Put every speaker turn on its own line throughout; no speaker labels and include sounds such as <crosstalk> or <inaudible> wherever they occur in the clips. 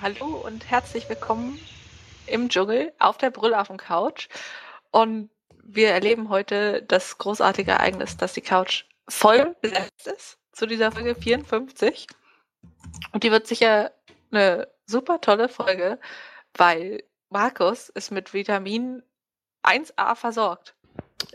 hallo und herzlich willkommen im Dschungel auf der Brüllaffen Couch. Und wir erleben heute das großartige Ereignis, dass die Couch voll besetzt ist zu dieser Folge 54. Und die wird sicher eine super tolle Folge, weil Markus ist mit Vitamin 1a versorgt.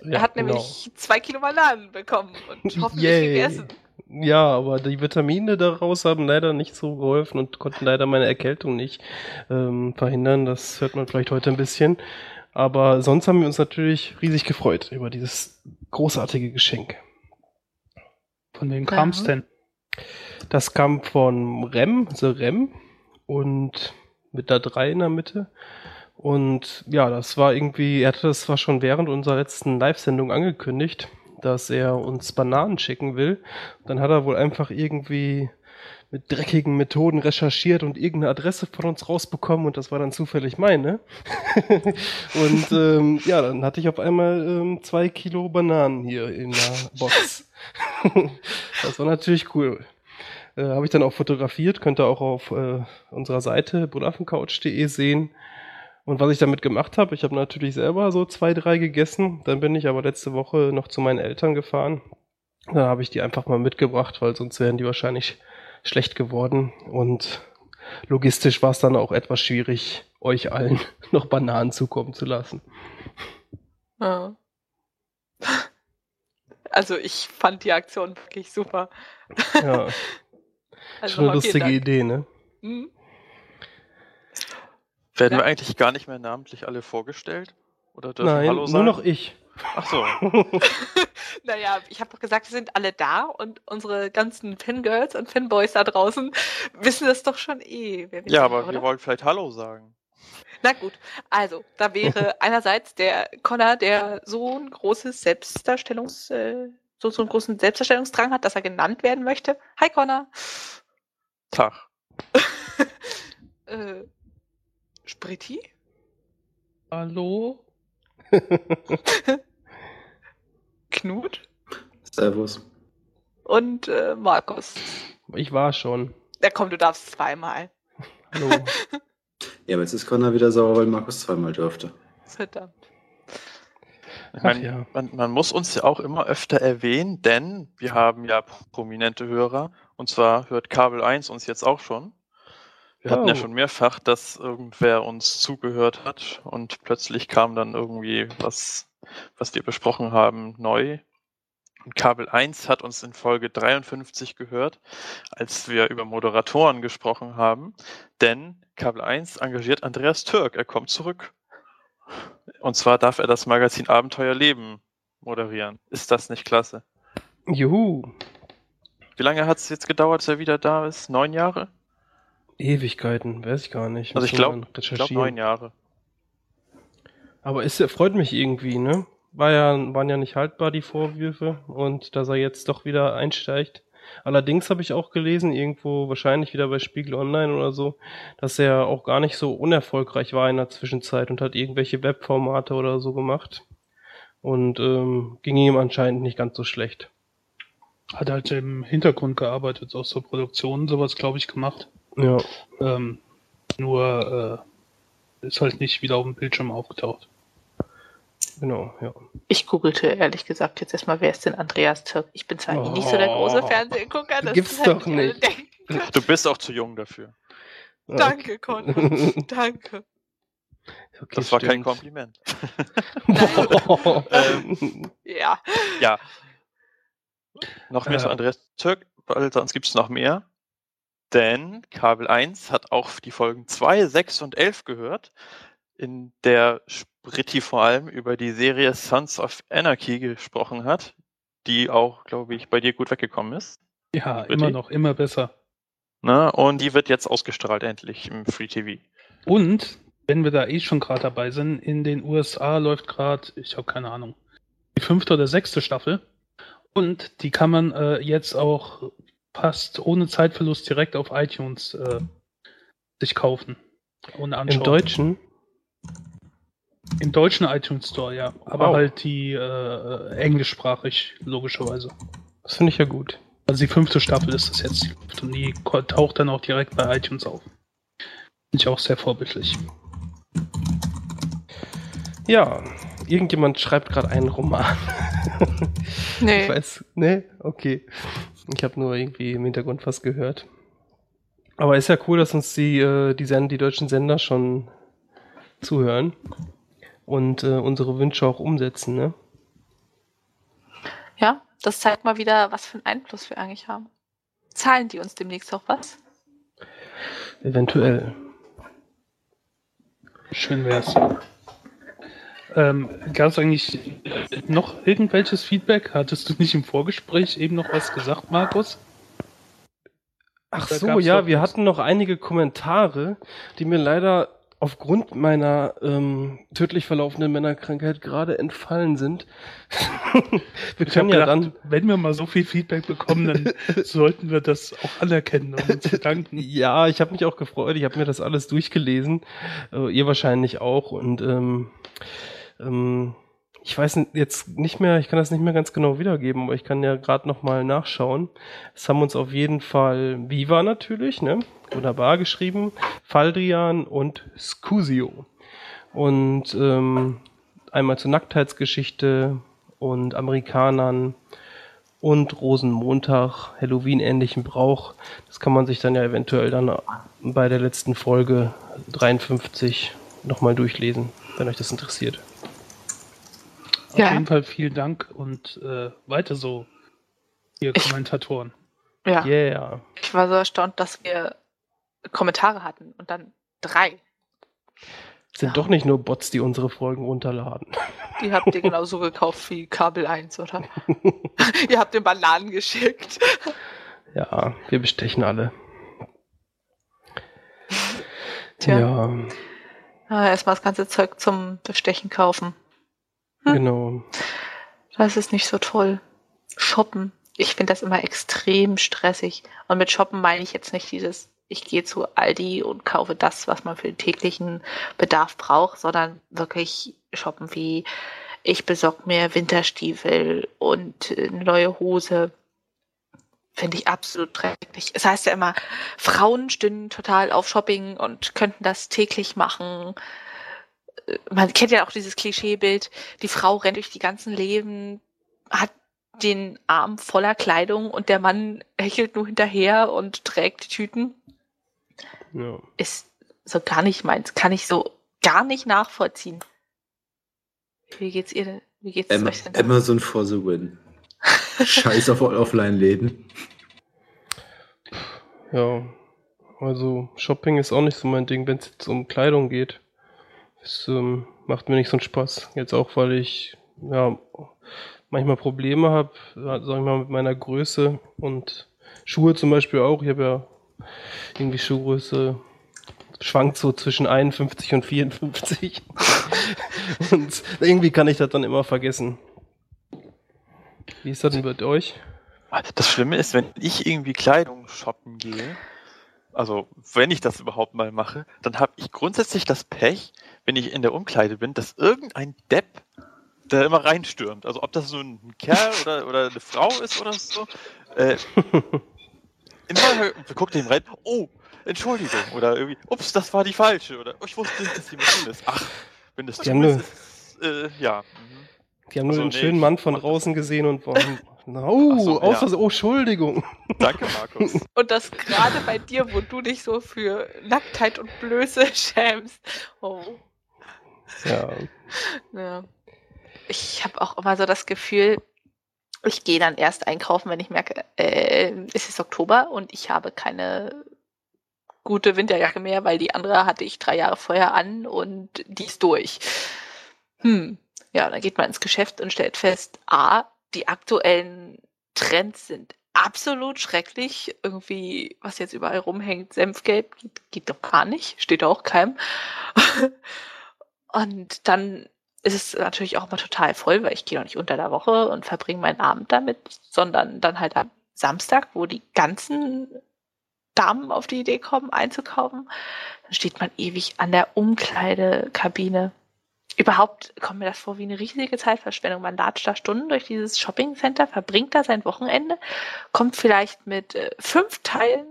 Ja,
er hat
genau.
nämlich zwei Kilo Bananen bekommen und <laughs> hoffentlich
Yay.
gegessen.
Ja, aber die Vitamine daraus haben leider nicht so geholfen und konnten leider meine Erkältung nicht ähm, verhindern. Das hört man vielleicht heute ein bisschen. Aber sonst haben wir uns natürlich riesig gefreut über dieses großartige Geschenk.
Von wem
Ja.
kam's denn?
Das kam von Rem, The Rem und mit der 3 in der Mitte. Und ja, das war irgendwie, er hatte das zwar schon während unserer letzten Live-Sendung angekündigt, dass er uns Bananen schicken will. Dann hat er wohl einfach irgendwie mit dreckigen Methoden recherchiert und irgendeine Adresse von uns rausbekommen und das war dann zufällig meine. <laughs> und ähm, ja, dann hatte ich auf einmal ähm, zwei Kilo Bananen hier in der Box. <laughs> das war natürlich cool. Äh, Habe ich dann auch fotografiert, könnt ihr auch auf äh, unserer Seite bullaffencouch.de sehen. Und was ich damit gemacht habe, ich habe natürlich selber so zwei, drei gegessen. Dann bin ich aber letzte Woche noch zu meinen Eltern gefahren. Da habe ich die einfach mal mitgebracht, weil sonst wären die wahrscheinlich schlecht geworden. Und logistisch war es dann auch etwas schwierig, euch allen <laughs> noch Bananen zukommen zu lassen.
Ja. <laughs> Also ich fand die Aktion wirklich super.
Ja, <laughs>
Also
schon eine lustige. Idee, ne?
Mhm.
Werden
Ja.
wir eigentlich gar nicht mehr namentlich alle vorgestellt? Oder dürfen
Nein,
Hallo
nur
sagen?
noch ich.
Ach so. <laughs>
Naja, ich habe doch gesagt, wir sind alle da und unsere ganzen Fangirls und Fanboys da draußen wissen das doch schon eh. Wer wir
Ja, aber
oder?
wir wollten vielleicht Hallo sagen.
Na gut, also da wäre <laughs> einerseits der Connor, der so ein großes Selbstdarstellungs, äh, so, so einen großen Selbstdarstellungsdrang hat, dass er genannt werden möchte. Hi Connor.
Tag. <laughs>
Äh, Spritti?
Hallo? <laughs>
Knut?
Servus.
Und äh, Markus.
Ich war schon.
Ja komm, du darfst zweimal.
Hallo. <laughs>
Ja, aber jetzt ist Connor wieder sauer, weil Markus zweimal durfte.
Verdammt.
Ich mein,
ja.
man, man muss uns ja auch immer öfter erwähnen, denn wir haben ja prominente Hörer. Und zwar hört Kabel 1 uns jetzt auch schon. Wir hatten ja
Oh.
schon mehrfach, dass irgendwer uns zugehört hat und plötzlich kam dann irgendwie was, was wir besprochen haben, neu. Und Kabel 1 hat uns in Folge 53 gehört, als wir über Moderatoren gesprochen haben. Denn Kabel 1 engagiert Andreas Türk. Er kommt zurück. Und zwar darf er das Magazin Abenteuer Leben moderieren. Ist das nicht klasse?
Juhu.
Wie lange hat es jetzt gedauert, dass er wieder da ist? Neun Jahre?
Ewigkeiten, weiß ich gar nicht.
Also ich glaube, ich glaub
recherchieren.
neun Jahre.
Aber es freut mich irgendwie, ne? War ja, waren ja nicht haltbar, die Vorwürfe. Und dass er jetzt doch wieder einsteigt. Allerdings habe ich auch gelesen, irgendwo wahrscheinlich wieder bei Spiegel Online oder so, dass er auch gar nicht so unerfolgreich war in der Zwischenzeit und hat irgendwelche Webformate oder so gemacht. Und ähm, ging ihm anscheinend nicht ganz so schlecht.
Hat halt im Hintergrund gearbeitet, auch so Produktionen, sowas, glaube ich, gemacht.
Ja.
Ähm, nur äh, ist halt nicht wieder auf dem Bildschirm aufgetaucht.
Genau, ja.
Ich googelte ehrlich gesagt jetzt erstmal, wer ist denn Andreas Türk? Ich bin zwar eh nicht so der große
Oh.
Fernsehgucker, das
Gibt's
werden
doch nicht.
denken.
Du bist auch zu jung dafür.
Danke, Connor. <laughs> Danke.
Okay,
Das war kein
stimmt.
Kompliment. <laughs>
ähm,
Ja.
Ja. Noch mehr zu
Äh.
Andreas Türk, weil sonst gibt es noch mehr. Denn Kabel 1 hat auch die Folgen 2, 6 und 11 gehört, in der Spritti vor allem über die Serie Sons of Anarchy gesprochen hat, die auch, glaube ich, bei dir gut weggekommen ist.
Ja,
Bitte?
immer noch, immer besser.
Ne? Und die wird jetzt ausgestrahlt endlich im Free TV.
Und, wenn wir da eh schon gerade dabei sind, in den USA läuft gerade, ich habe keine Ahnung, die fünfte oder sechste Staffel. Und die kann man äh, jetzt auch fast ohne Zeitverlust direkt auf iTunes äh, sich kaufen und anschauen.
Im Deutschen?
Im deutschen iTunes Store, ja. Aber
Wow.
halt die äh, englischsprachig, logischerweise.
Das finde ich ja gut.
Also die fünfte Staffel ist das jetzt. Und die taucht dann auch direkt bei iTunes auf. Finde ich auch sehr vorbildlich.
Ja, irgendjemand schreibt gerade einen Roman. Ich
Nee.
weiß, ne? Okay. Ich habe nur irgendwie im Hintergrund was gehört. Aber ist ja cool, dass uns die, äh, die, Send die deutschen Sender schon zuhören und äh, unsere Wünsche auch umsetzen, ne?
Ja, das zeigt mal wieder, was für einen Einfluss wir eigentlich haben. Zahlen die uns demnächst auch was?
Eventuell.
Schön wär's. Ähm, Gab es eigentlich noch irgendwelches Feedback? Hattest du nicht im Vorgespräch eben noch was gesagt, Markus?
Ach
Da
so, ja, wir
was.
hatten noch einige Kommentare, die mir leider aufgrund meiner ähm, tödlich verlaufenden Männerkrankheit gerade entfallen sind. <laughs> wir
Ich
können ja
gedacht,
dann.
wenn wir mal so viel Feedback bekommen, dann <laughs> sollten wir das auch anerkennen und uns bedanken.
Ja, ich habe mich auch gefreut. Ich habe mir das alles durchgelesen. Äh, ihr wahrscheinlich auch. Und ähm, ähm, ich weiß jetzt nicht mehr, ich kann das nicht mehr ganz genau wiedergeben, aber ich kann ja gerade noch mal nachschauen. Es haben uns auf jeden Fall Viva natürlich, ne? Wunderbar geschrieben, Faldrian und Scusio. Und ähm, einmal zur Nacktheitsgeschichte und Amerikanern und Rosenmontag, Halloween-ähnlichen Brauch. Das kann man sich dann ja eventuell dann bei der letzten Folge 53 nochmal durchlesen, wenn euch das interessiert.
Auf
Ja.
jeden Fall vielen Dank und äh, weiter so, ihr
Ich-
Kommentatoren.
Ja.
Yeah.
Ich war so erstaunt, dass wir Kommentare hatten und dann drei.
Es sind doch nicht nur Bots, die unsere Folgen runterladen. <laughs>
Die habt ihr genauso gekauft wie Kabel 1, oder? <laughs> ihr habt den Bananen geschickt.
Ja, wir bestechen alle.
Tja,
Ja,
ah, erstmal das ganze Zeug zum Bestechen kaufen. <laughs>
Genau.
Das ist nicht so toll. Shoppen. Ich finde das immer extrem stressig. Und mit Shoppen meine ich jetzt nicht dieses, ich gehe zu Aldi und kaufe das, was man für den täglichen Bedarf braucht, sondern wirklich shoppen wie, ich besorge mir Winterstiefel und äh, eine neue Hose. Finde ich absolut schrecklich. Es heißt ja immer, Frauen stünden total auf Shopping und könnten das täglich machen. Man kennt ja auch dieses Klischeebild, die Frau rennt durch die ganzen Leben, hat den Arm voller Kleidung und der Mann hechelt nur hinterher und trägt die Tüten.
Ja.
Ist so gar nicht meins. Kann ich so gar nicht nachvollziehen. Wie geht's ihr denn? Wie geht's
Am
euch denn?
Amazon for the win. Scheiß auf Offline-Läden.
Ja, also Shopping ist auch nicht so mein Ding, wenn es jetzt um Kleidung geht. Es ähm, macht mir nicht so einen Spaß. Jetzt auch, weil ich ja manchmal Probleme habe, sag ich mal, mit meiner Größe und Schuhe zum Beispiel auch. Ich habe ja irgendwie Schuhgröße schwankt so zwischen 51 und 54. <laughs> und irgendwie kann ich das dann immer vergessen. Wie ist das denn mit euch?
Das Schlimme ist, wenn ich irgendwie Kleidung shoppen gehe, also wenn ich das überhaupt mal mache, dann habe ich grundsätzlich das Pech, wenn ich in der Umkleide bin, dass irgendein Depp da immer reinstürmt. Also ob das so ein Kerl oder, oder eine Frau ist oder so. Äh, <laughs> immer guckt dem rein, oh, Entschuldigung. Oder irgendwie, ups, das war die falsche. Oder oh, ich wusste nicht, dass die Maschine ist. Ach, wenn das
Die haben nur-
ist, äh, ja. Mhm.
Die haben nur
Also,
den
nee,
schönen Mann von draußen gesehen und waren. <laughs> Na, oh,
so,
aus
ja.
Oh, Entschuldigung. <laughs>
Danke, Markus.
Und das gerade bei dir, wo du dich so für Nacktheit und Blöße schämst. Oh.
Ja, <laughs>
Ja. Ich habe auch immer so das Gefühl, ich gehe dann erst einkaufen, wenn ich merke, äh, es ist Oktober und ich habe keine gute Winterjacke mehr, weil die andere hatte ich drei Jahre vorher an und die ist durch. Hm. Ja, dann geht man ins Geschäft und stellt fest, a, die aktuellen Trends sind absolut schrecklich. Irgendwie, was jetzt überall rumhängt, Senfgelb, geht, geht doch gar nicht, steht auch keinem. <laughs> Und dann ist es natürlich auch mal total voll, weil ich gehe noch nicht unter der Woche und verbringe meinen Abend damit, sondern dann halt am Samstag, wo die ganzen Damen auf die Idee kommen, einzukaufen. Dann steht man ewig an der Umkleidekabine. überhaupt kommt mir das vor wie eine riesige Zeitverschwendung. Man latscht da Stunden durch dieses Shoppingcenter, verbringt da sein Wochenende, kommt vielleicht mit äh, fünf Teilen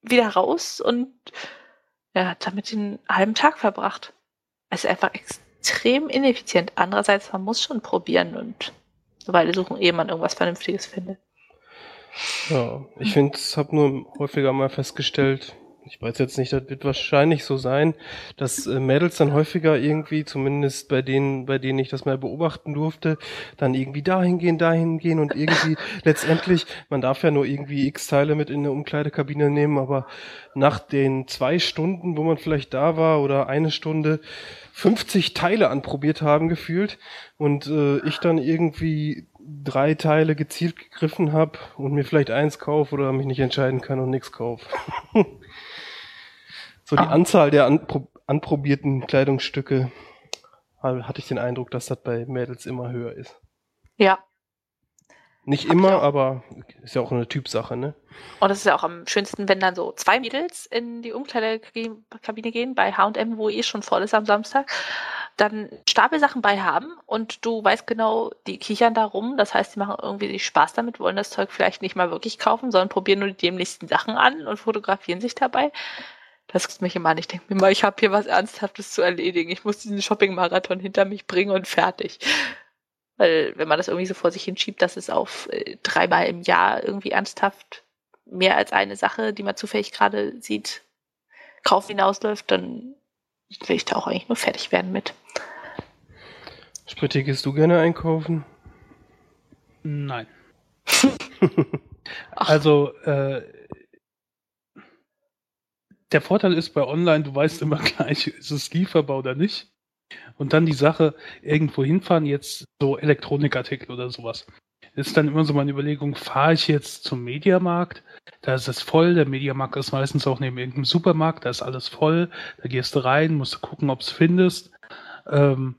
wieder raus und ja, hat damit den halben Tag verbracht. Ist einfach extrem ineffizient. Andererseits, man muss schon probieren und eine Weile suchen, ehe man irgendwas Vernünftiges findet.
Ja, ich finde, habe nur häufiger mal festgestellt, ich weiß jetzt nicht, das wird wahrscheinlich so sein, dass äh, Mädels dann häufiger irgendwie, zumindest bei denen, bei denen ich das mal beobachten durfte, dann irgendwie dahin gehen, dahin gehen und irgendwie <laughs> letztendlich, man darf ja nur irgendwie x Teile mit in eine Umkleidekabine nehmen, aber nach den zwei Stunden, wo man vielleicht da war oder eine Stunde, 50 Teile anprobiert haben gefühlt und äh, ich dann irgendwie drei Teile gezielt gegriffen habe und mir vielleicht eins kaufe oder mich nicht entscheiden kann und nichts kaufe. <laughs> so die ah. Anzahl der anpro anprobierten Kleidungsstücke hatte ich den Eindruck, dass das bei Mädels immer höher ist.
Ja,
nicht immer, aber ist ja auch eine Typsache, ne?
Und es ist ja auch am schönsten, wenn dann so zwei Mädels in die Umkleidekabine gehen, bei H&M, wo eh schon voll ist am Samstag, dann Stapelsachen bei haben und du weißt genau, die kichern da rum, das heißt, die machen irgendwie Spaß damit, wollen das Zeug vielleicht nicht mal wirklich kaufen, sondern probieren nur die dämlichsten Sachen an und fotografieren sich dabei. Das ist mich immer an. Ich denke mir mal, ich habe hier was Ernsthaftes zu erledigen. Ich muss diesen Shopping-Marathon hinter mich bringen und fertig. Weil wenn man das irgendwie so vor sich hinschiebt, dass es auf äh, dreimal im Jahr irgendwie ernsthaft mehr als eine Sache, die man zufällig gerade sieht, Kauf hinausläuft, dann will ich da auch eigentlich nur fertig werden mit.
Spritti, gehst du gerne einkaufen?
Nein. <laughs> also, äh, der Vorteil ist bei Online, du weißt immer <laughs> gleich, ist es lieferbar oder nicht. Und dann die Sache, irgendwo hinfahren, jetzt so Elektronikartikel oder sowas. Ist dann immer so meine Überlegung, fahre ich jetzt zum Mediamarkt, da ist es voll, der Mediamarkt ist meistens auch neben irgendeinem Supermarkt, da ist alles voll, da gehst du rein, musst du gucken, ob es findest. Ähm,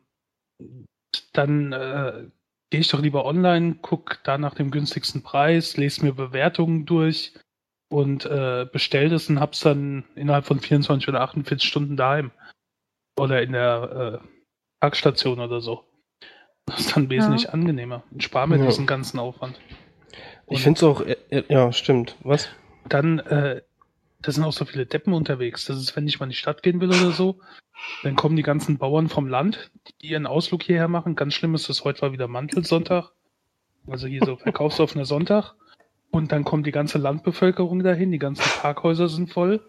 dann äh, gehe ich doch lieber online, guck da nach dem günstigsten Preis, lese mir Bewertungen durch und äh, bestell das und hab's dann innerhalb von 24 oder 48 Stunden daheim. Oder in der äh, Parkstation oder so. Das ist dann wesentlich ja. angenehmer. Ich spare mir ja. diesen ganzen Aufwand.
Und ich finde es auch, ja, stimmt. Was?
Dann, äh, da sind auch so viele Deppen unterwegs. Das ist, wenn ich mal in die Stadt gehen will oder so, dann kommen die ganzen Bauern vom Land, die ihren Ausflug hierher machen. Ganz schlimm ist es, heute war wieder Mantelsonntag. Also hier so <laughs> verkaufsoffener Sonntag. Und dann kommt die ganze Landbevölkerung dahin, die ganzen Parkhäuser sind voll.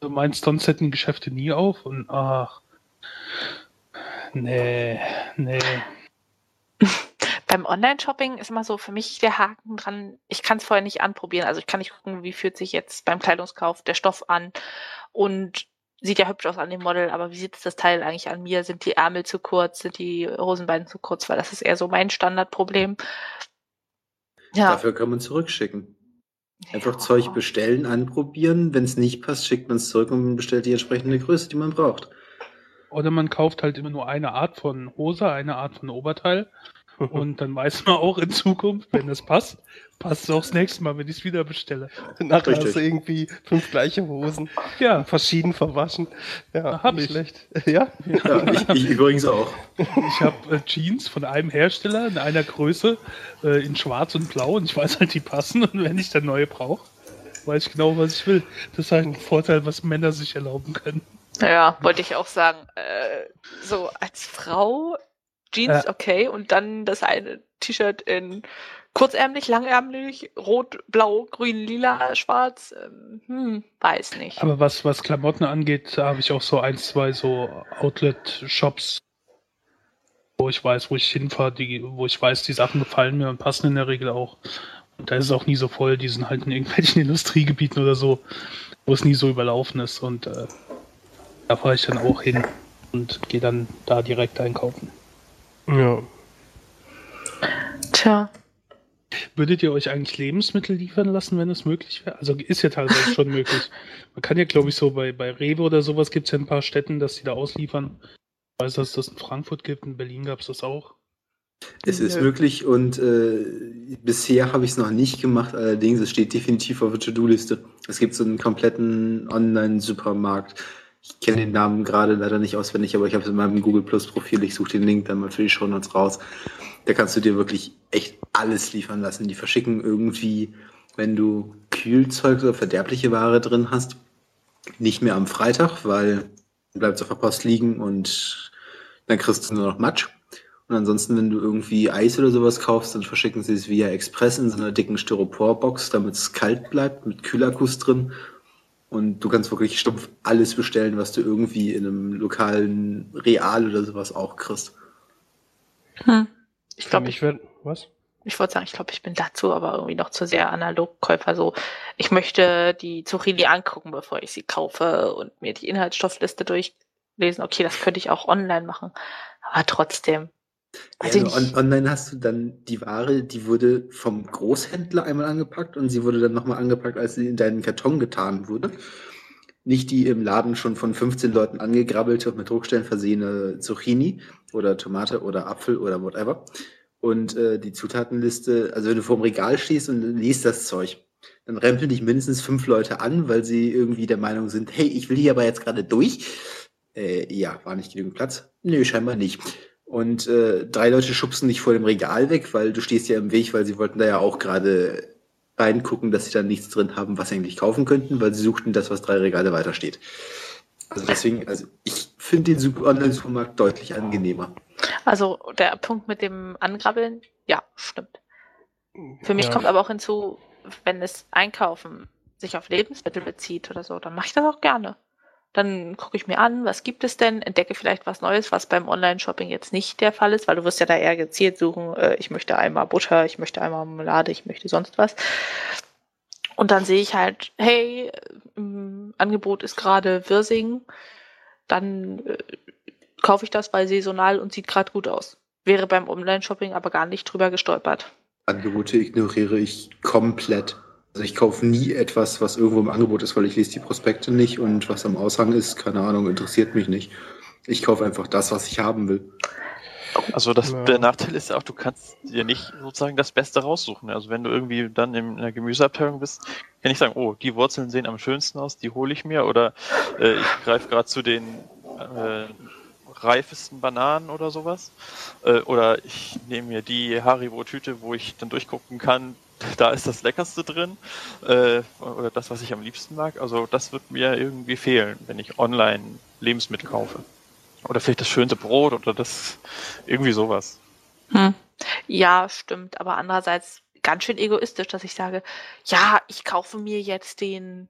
Du meinst, sonst hätten die Geschäfte nie auf und ach, Nee, nee. <laughs>
Beim Online-Shopping ist immer so für mich der Haken dran, ich kann es vorher nicht anprobieren. Also ich kann nicht gucken, wie fühlt sich jetzt beim Kleidungskauf der Stoff an und sieht ja hübsch aus an dem Model, aber wie sieht das Teil eigentlich an mir? Sind die Ärmel zu kurz? Sind die Hosenbeine zu kurz? Weil das ist eher so mein Standardproblem.
Ja. Dafür kann man zurückschicken. Einfach ja. Zeug bestellen, anprobieren. Wenn es nicht passt, schickt man es zurück und bestellt die entsprechende Größe, die man braucht.
Oder man kauft halt immer nur eine Art von Hose, eine Art von Oberteil. <laughs> Und dann weiß man auch in Zukunft, wenn das passt, passt es auch das nächste Mal, wenn ich es wieder bestelle.
Nachher hast du irgendwie fünf gleiche Hosen. Ja. Verschieden verwaschen. Ja, hab nicht ich. schlecht. <laughs>
Ja? ja ich, ich, übrigens auch.
Ich habe äh, Jeans von einem Hersteller in einer Größe äh, in schwarz und blau und ich weiß halt, die passen. Und wenn ich dann neue brauche, weiß ich genau, was ich will. Das ist halt ein Vorteil, was Männer sich erlauben können.
Ja, wollte ich auch sagen. Äh, so als Frau Jeans, äh. okay, und dann das eine T-Shirt in kurzärmlich, langärmlich, rot, blau, grün, lila, schwarz, ähm, hm, weiß nicht.
Aber was, was Klamotten angeht, da habe ich auch so ein, zwei so Outlet-Shops, wo ich weiß, wo ich hinfahre, die, wo ich weiß, die Sachen gefallen mir und passen in der Regel auch. Und da ist es auch nie so voll, die sind halt in irgendwelchen <laughs> Industriegebieten oder so, wo es nie so überlaufen ist und äh, da fahre ich dann auch hin und gehe dann da direkt einkaufen.
Ja.
Tja.
Würdet ihr euch eigentlich Lebensmittel liefern lassen, wenn es möglich wäre? Also ist ja teilweise schon <laughs> möglich. Man kann ja, glaube ich, so bei, bei Rewe oder sowas gibt es ja ein paar Städten, dass die da ausliefern. Ich weiß, dass es das in Frankfurt gibt, in Berlin gab es das auch.
Es ist möglich und äh, bisher habe ich es noch nicht gemacht, allerdings es steht definitiv auf der To-Do-Liste. Es gibt so einen kompletten Online-Supermarkt Ich kenne den Namen gerade leider nicht auswendig, aber ich habe es in meinem Google Plus Profil. Ich suche den Link dann mal für die Show Notes raus. Da kannst du dir wirklich echt alles liefern lassen. Die verschicken irgendwie, wenn du Kühlzeug oder verderbliche Ware drin hast, nicht mehr am Freitag, weil dann bleibt es auf der Post liegen und dann kriegst du nur noch Matsch. Und ansonsten, wenn du irgendwie Eis oder sowas kaufst, dann verschicken sie es via Express in so einer dicken Styroporbox, damit es kalt bleibt, mit Kühlakkus drin. Und du kannst wirklich stumpf alles bestellen, was du irgendwie in einem lokalen Real oder sowas auch kriegst.
Hm. Ich glaube, ich
werde. Was?
Ich wollte sagen, ich glaube, ich bin dazu aber irgendwie noch zu sehr Analogkäufer. So, ich möchte die Zucchini angucken, bevor ich sie kaufe und mir die Inhaltsstoffliste durchlesen. Okay, das könnte ich auch online machen. Aber trotzdem,
also ja, on online hast du dann die Ware, die wurde vom Großhändler einmal angepackt und sie wurde dann nochmal angepackt, als sie in deinen Karton getan wurde. Nicht die im Laden schon von 15 Leuten angegrabbelte und mit Druckstellen versehene Zucchini oder Tomate oder Apfel oder whatever. Und äh, die Zutatenliste, also wenn du vor dem Regal stehst und liest das Zeug, dann rempeln dich mindestens fünf Leute an, weil sie irgendwie der Meinung sind, hey, ich will hier aber jetzt gerade durch. Äh, ja, war nicht genügend Platz? Nö, scheinbar nicht. Und äh, drei Leute schubsen dich vor dem Regal weg, weil du stehst ja im Weg, weil sie wollten da ja auch gerade reingucken, dass sie da nichts drin haben, was sie eigentlich kaufen könnten, weil sie suchten das, was drei Regale weiter steht. Also deswegen, also ich finde den Online-Supermarkt deutlich angenehmer.
Also der Punkt mit dem Angrabbeln, ja, stimmt. Für mich ja. kommt aber auch hinzu, wenn es Einkaufen sich auf Lebensmittel bezieht oder so, dann mache ich das auch gerne. Dann gucke ich mir an, was gibt es denn, entdecke vielleicht was Neues, was beim Online-Shopping jetzt nicht der Fall ist, weil du wirst ja da eher gezielt suchen, äh, ich möchte einmal Butter, ich möchte einmal Marmelade, ich möchte sonst was. Und dann sehe ich halt, hey, Angebot ist gerade Wirsing, dann äh, kaufe ich das, weil saisonal und sieht gerade gut aus. Wäre beim Online-Shopping aber gar nicht drüber gestolpert.
Angebote ignoriere ich komplett. Also ich kaufe nie etwas, was irgendwo im Angebot ist, weil ich lese die Prospekte nicht und was am Aushang ist, keine Ahnung, interessiert mich nicht. Ich kaufe einfach das, was ich haben will.
Also das, ja. der Nachteil ist ja auch, du kannst dir nicht sozusagen das Beste raussuchen. Also wenn du irgendwie dann in der Gemüseabteilung bist, kann ich sagen, oh, die Wurzeln sehen am schönsten aus, die hole ich mir. Oder äh, ich greife gerade zu den äh, reifesten Bananen oder sowas. Äh, oder ich nehme mir die Haribo-Tüte, wo ich dann durchgucken kann, da ist das Leckerste drin äh, oder das, was ich am liebsten mag. Also das wird mir irgendwie fehlen, wenn ich online Lebensmittel kaufe. Oder vielleicht das schönste Brot oder das irgendwie sowas.
Hm. Ja, stimmt. Aber andererseits ganz schön egoistisch, dass ich sage, ja, ich kaufe mir jetzt den,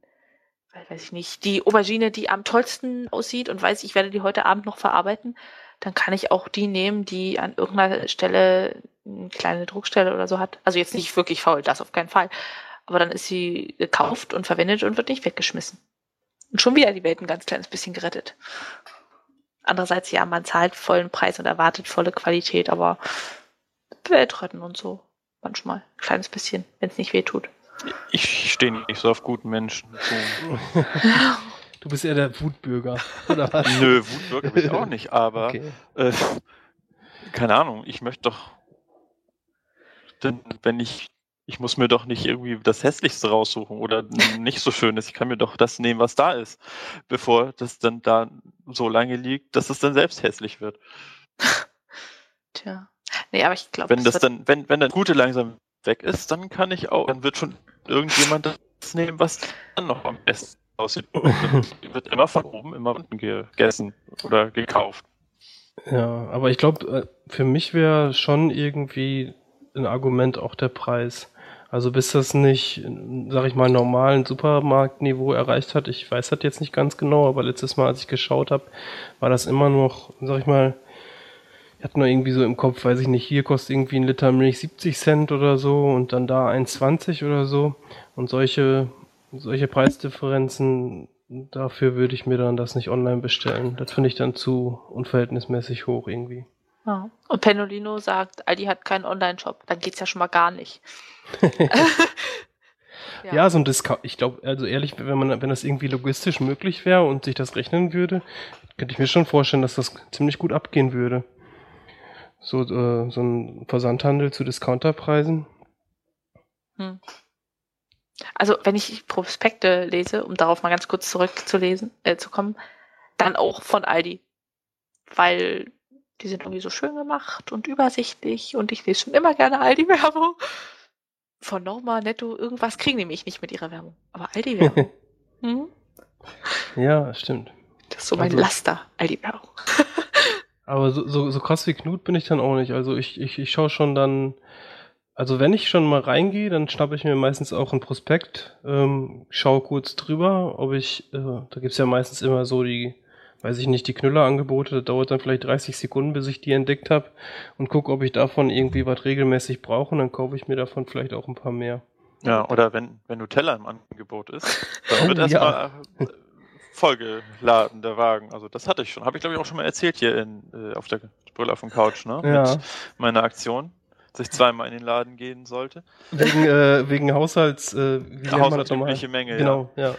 weiß ich nicht, die Aubergine, die am tollsten aussieht und weiß, ich werde die heute Abend noch verarbeiten. Dann kann ich auch die nehmen, die an irgendeiner Stelle eine kleine Druckstelle oder so hat. Also jetzt nicht wirklich faul, das auf keinen Fall. Aber dann ist sie gekauft und verwendet und wird nicht weggeschmissen. Und schon wieder die Welt ein ganz kleines bisschen gerettet. Andererseits, ja, man zahlt vollen Preis und erwartet volle Qualität, aber Welt retten und so. Manchmal. Ein kleines bisschen, wenn es nicht weh tut.
Ich stehe nicht so auf guten Menschen. <laughs>
du bist eher der Wutbürger, oder was?
Nö, Wutbürger bin ich auch nicht, aber okay. äh, keine Ahnung, ich möchte doch denn wenn ich, ich muss mir doch nicht irgendwie das Hässlichste raussuchen oder <laughs> nicht so schönes. Ich kann mir doch das nehmen, was da ist, bevor das dann da so lange liegt, dass es dann selbst hässlich wird. <laughs>
Tja. Nee, aber ich glaube.
Wenn das, das dann, wenn, wenn das Gute langsam weg ist, dann kann ich auch, dann wird schon irgendjemand das nehmen, was dann noch am besten aussieht. <laughs> wird immer von oben, immer unten gegessen oder gekauft.
Ja, aber ich glaube, äh, für mich wäre schon irgendwie ein Argument auch der Preis. Also bis das nicht, sag ich mal, normalen Supermarktniveau erreicht hat, ich weiß das jetzt nicht ganz genau, aber letztes Mal, als ich geschaut habe, war das immer noch, sag ich mal, ich hatte nur irgendwie so im Kopf, weiß ich nicht, hier kostet irgendwie ein Liter Milch 70 Cent oder so und dann da 1,20 oder so. Und solche, solche Preisdifferenzen, dafür würde ich mir dann das nicht online bestellen. Das finde ich dann zu unverhältnismäßig hoch irgendwie.
Ja. Und Penolino sagt, Aldi hat keinen Online-Shop. Dann geht's ja schon mal gar nicht. <laughs>
ja. ja. so ein Discount. Ich glaube, also ehrlich, wenn man, wenn das irgendwie logistisch möglich wäre und sich das rechnen würde, könnte ich mir schon vorstellen, dass das ziemlich gut abgehen würde. So, äh, so ein Versandhandel zu Discounterpreisen. Hm.
Also, wenn ich Prospekte lese, um darauf mal ganz kurz zurückzulesen, äh, zu kommen, Dann auch von Aldi. Weil die sind irgendwie so schön gemacht und übersichtlich und ich lese schon immer gerne Aldi-Werbung. Von Norma, Netto, irgendwas kriegen die mich nicht mit ihrer Werbung. Aber Aldi-Werbung. <laughs> hm?
Ja, stimmt.
Das ist so mein
Also-
Laster, Aldi-Werbung. <laughs>
Aber so, so, so krass wie Knut bin ich dann auch nicht. Also ich, ich, ich schaue schon dann, also wenn ich schon mal reingehe, dann schnappe ich mir meistens auch einen Prospekt, ähm, schaue kurz drüber, ob ich, äh, da gibt's ja meistens immer so die, weiß ich nicht, die Knüllerangebote, das dauert dann vielleicht 30 Sekunden, bis ich die entdeckt habe und gucke, ob ich davon irgendwie was regelmäßig brauche und dann kaufe ich mir davon vielleicht auch ein paar mehr.
Ja, oder wenn, wenn Nutella im Angebot ist, dann wird <laughs> erstmal äh, vollgeladen der Wagen. Also das hatte ich schon. Habe ich glaube ich auch schon mal erzählt hier in, äh, auf der Brille auf dem Couch, ne?
Ja.
Mit meiner Aktion, dass ich zweimal in den Laden gehen sollte.
Wegen, äh, wegen Haushalts, äh, wie nochmal?
Haushaltsübliche Menge,
Genau, ja.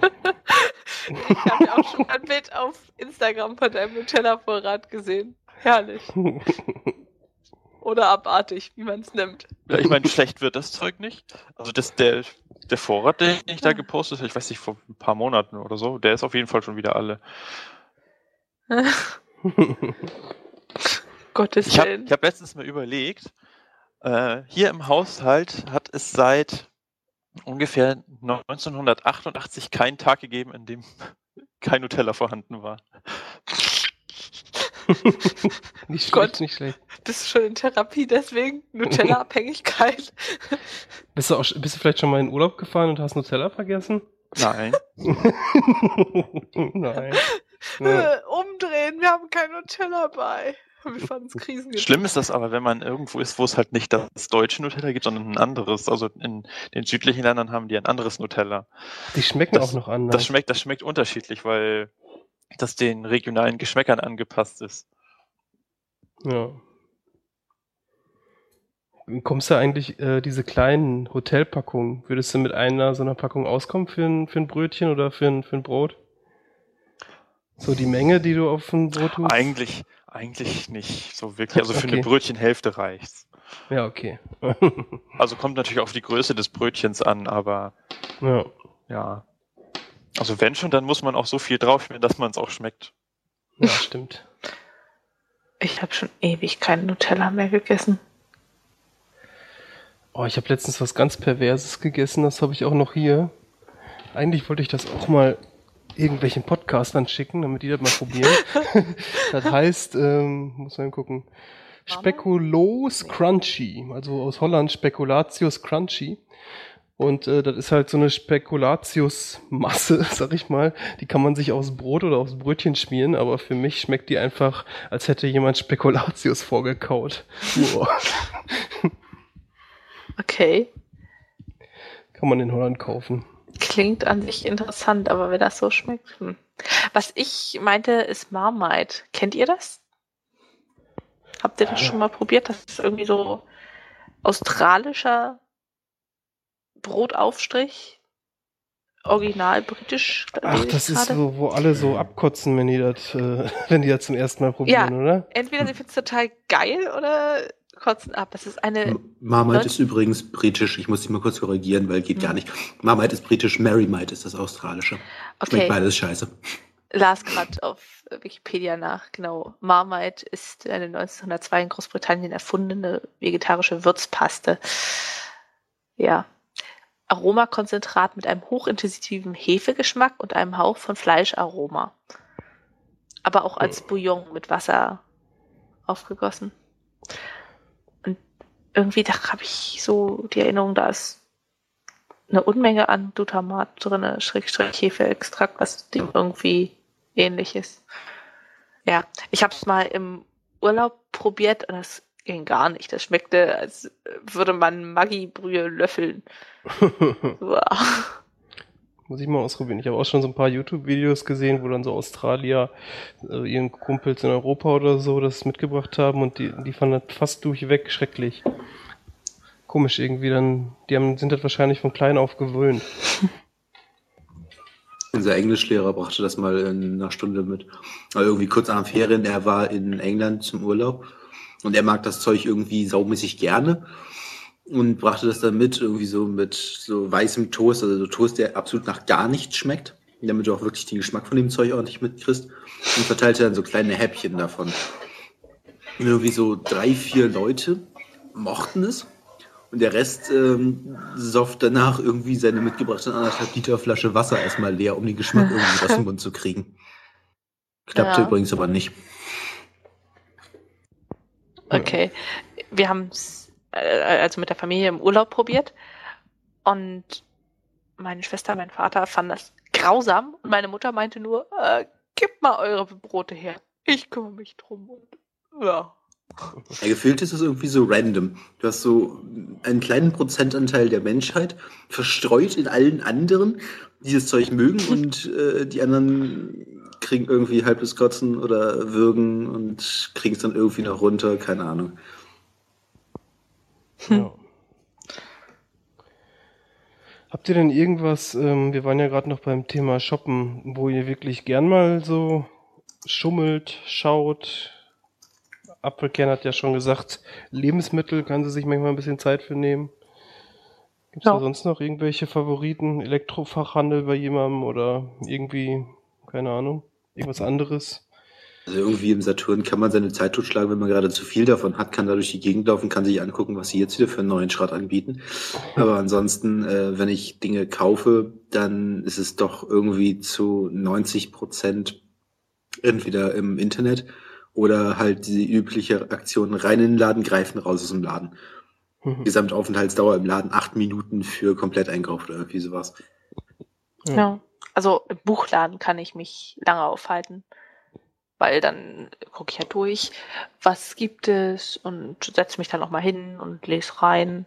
<laughs>
Ich habe ja auch schon ein Bild auf Instagram von deinem Nutella-Vorrat gesehen. Herrlich. Oder abartig, wie man es nimmt.
ja. ich meine, schlecht wird das Zeug nicht. Also das, der, der Vorrat, den ich da gepostet habe, ich weiß nicht, vor ein paar Monaten oder so, der ist auf jeden Fall schon wieder alle. <laughs>
Gottes
Ich habe
Willen.
ich hab letztens mal überlegt, äh, hier im Haushalt hat es seit ungefähr 1988 keinen Tag gegeben, in dem <laughs> kein Nutella vorhanden war. <laughs>
nicht
Gott.
schlecht, nicht schlecht.
Bist du schon in Therapie deswegen? Nutella-Abhängigkeit? <laughs>
Bist du, auch, bist du vielleicht schon mal in Urlaub gefahren und hast Nutella vergessen?
Nein.
Nein.
Äh, Umdrehen, wir haben kein Nutella bei. Wir fanden es Krisen.
Schlimm ist das aber, wenn man irgendwo ist, wo es halt nicht das deutsche Nutella gibt, sondern ein anderes. Also in den südlichen Ländern haben die ein anderes Nutella.
Die schmecken
Das-
auch noch anders.
Das schmeckt, das schmeckt unterschiedlich, weil das den regionalen Geschmäckern angepasst ist.
Ja. Kommst du eigentlich, äh, diese kleinen Hotelpackungen, würdest du mit einer so einer Packung auskommen für ein, für ein Brötchen oder für ein, für ein Brot? So die Menge, die du auf ein Brot tust?
Eigentlich, eigentlich nicht so wirklich. Also für
Okay.
eine Brötchenhälfte reicht's.
Ja, okay. <laughs>
Also kommt natürlich auf die Größe des Brötchens an, aber
ja.
ja. Also wenn schon, dann muss man auch so viel draufschmieren, dass man es auch schmeckt.
ja, stimmt.
Ich habe schon ewig keinen Nutella mehr gegessen.
Oh, ich habe letztens was ganz Perverses gegessen, das habe ich auch noch hier. Eigentlich wollte ich das auch mal irgendwelchen Podcastern schicken, damit die das mal probieren. <laughs> das heißt, ähm, muss man gucken, Spekulos Crunchy, also aus Holland Spekulatius Crunchy. Und äh, das ist halt so eine Spekulatius-Masse, <laughs> sag ich mal. Die kann man sich aufs Brot oder aufs Brötchen schmieren, aber für mich schmeckt die einfach, als hätte jemand Spekulatius vorgekaut.
Okay.
kann man in Holland kaufen.
Klingt an sich interessant, aber wenn das so schmeckt. Hm. Was ich meinte, ist Marmite. Kennt ihr das? Habt ihr das
Ja.
schon mal probiert? Das ist irgendwie so australischer Brotaufstrich. Original britisch.
Ach, das ist so, wo alle so abkotzen, wenn die das, äh, <laughs> wenn die das zum ersten Mal probieren, oder?
Entweder sie finden es total geil oder kotzen ab. Das ist eine.
Marmite ist übrigens britisch. Ich muss dich mal kurz korrigieren, weil geht gar
Hm.
nicht. Marmite ist britisch, Marymite ist das australische. Schmeckt
Okay,
beides scheiße.
las gerade auf Wikipedia nach. Genau. Marmite ist eine 1902 in Großbritannien erfundene vegetarische Würzpaste. Ja. Aromakonzentrat mit einem hochintensiven Hefegeschmack und einem Hauch von Fleischaroma. Aber auch als Bouillon mit Wasser aufgegossen. Irgendwie, da habe ich so die Erinnerung, da ist eine Unmenge an Glutamat drin, Schrägstrich Hefeextrakt, was dem irgendwie ähnlich ist. Ja, ich habe es mal im Urlaub probiert und das ging gar nicht. Das schmeckte, als würde man Maggi-Brühe löffeln. <laughs>
Muss ich mal ausprobieren. Ich habe auch schon so ein paar YouTube-Videos gesehen, wo dann so Australier äh, ihren Kumpels in Europa oder so das mitgebracht haben und die, die fanden das fast durchweg schrecklich. Komisch irgendwie, dann, die haben, sind das wahrscheinlich von klein auf gewöhnt. <laughs>
Unser Englischlehrer brachte das mal in einer Stunde mit. Aber irgendwie kurz nach Ferien, er war in England zum Urlaub und er mag das Zeug irgendwie saumäßig gerne und brachte das dann mit, irgendwie so mit so weißem Toast, also so Toast, der absolut nach gar nichts schmeckt. damit du auch wirklich den Geschmack von dem Zeug ordentlich mitkriegst. Und verteilte dann so kleine Häppchen davon. Und irgendwie so drei, vier Leute mochten es. Und der Rest ähm, sofft danach irgendwie seine mitgebrachte anderthalb Liter Flasche Wasser erstmal leer, um den Geschmack irgendwie aus dem Mund zu kriegen. Klappte
Ja.
übrigens aber nicht.
Okay. Wir haben es äh, also mit der Familie im Urlaub probiert und meine Schwester, mein Vater fanden das grausam und meine Mutter meinte nur, äh, gebt mal eure Brote her. Ich kümmere mich drum. Und, ja.
Ja, gefühlt ist es irgendwie so random. Du hast so einen kleinen Prozentanteil der Menschheit verstreut in allen anderen, die das Zeug mögen <laughs> und äh, die anderen kriegen irgendwie halbes Kotzen oder würgen und kriegen es dann irgendwie noch runter, keine Ahnung.
Ja. Habt ihr denn irgendwas, ähm, wir waren ja gerade noch beim Thema Shoppen, wo ihr wirklich gern mal so schummelt, schaut? Apfelkern hat ja schon gesagt, Lebensmittel kann sie sich manchmal ein bisschen Zeit für nehmen. Gibt es
Ja.
da sonst noch irgendwelche Favoriten? Elektrofachhandel bei jemandem oder irgendwie, keine Ahnung, irgendwas anderes?
Also irgendwie im Saturn kann man seine Zeit totschlagen, wenn man gerade zu viel davon hat, kann da durch die Gegend laufen, kann sich angucken, was sie jetzt wieder für einen neuen Schrott anbieten. Aber ansonsten, äh, wenn ich Dinge kaufe, dann ist es doch irgendwie zu 90 Prozent entweder im Internet oder halt die übliche Aktion rein in den Laden, greifen raus aus dem Laden.
Mhm.
Gesamtaufenthaltsdauer im Laden acht Minuten für Kompletteinkauf oder irgendwie sowas.
ja. Also im Buchladen kann ich mich lange aufhalten. Weil dann gucke ich ja durch, was gibt es und setze mich dann noch mal hin und lese rein.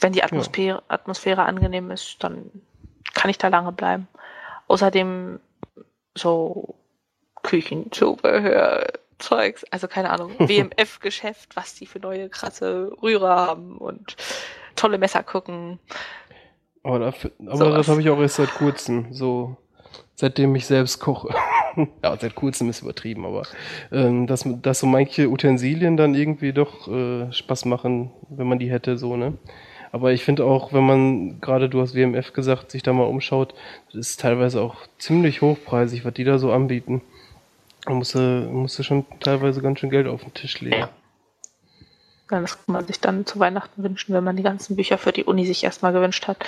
Wenn die Atmosphäre, Atmosphäre angenehm ist, dann kann ich da lange bleiben. Außerdem so Küchenzubehör, Zeugs, also keine Ahnung, <laughs> WMF-Geschäft, was die für neue krasse Rührer haben und tolle Messer gucken.
Aber, dafür, aber das habe ich auch erst seit kurzem, so seitdem ich selbst koche. <laughs> ja, seit kurzem ist übertrieben, aber ähm, dass, dass so manche Utensilien dann irgendwie doch äh, Spaß machen, wenn man die hätte, so, ne? Aber ich finde auch, wenn man, gerade du hast WMF gesagt, sich da mal umschaut, das ist teilweise auch ziemlich hochpreisig, was die da so anbieten. Man musste, musste schon teilweise ganz schön Geld auf den Tisch legen.
Ja. Ja, Das kann man sich dann zu Weihnachten wünschen, wenn man die ganzen Bücher für die Uni sich erstmal gewünscht hat.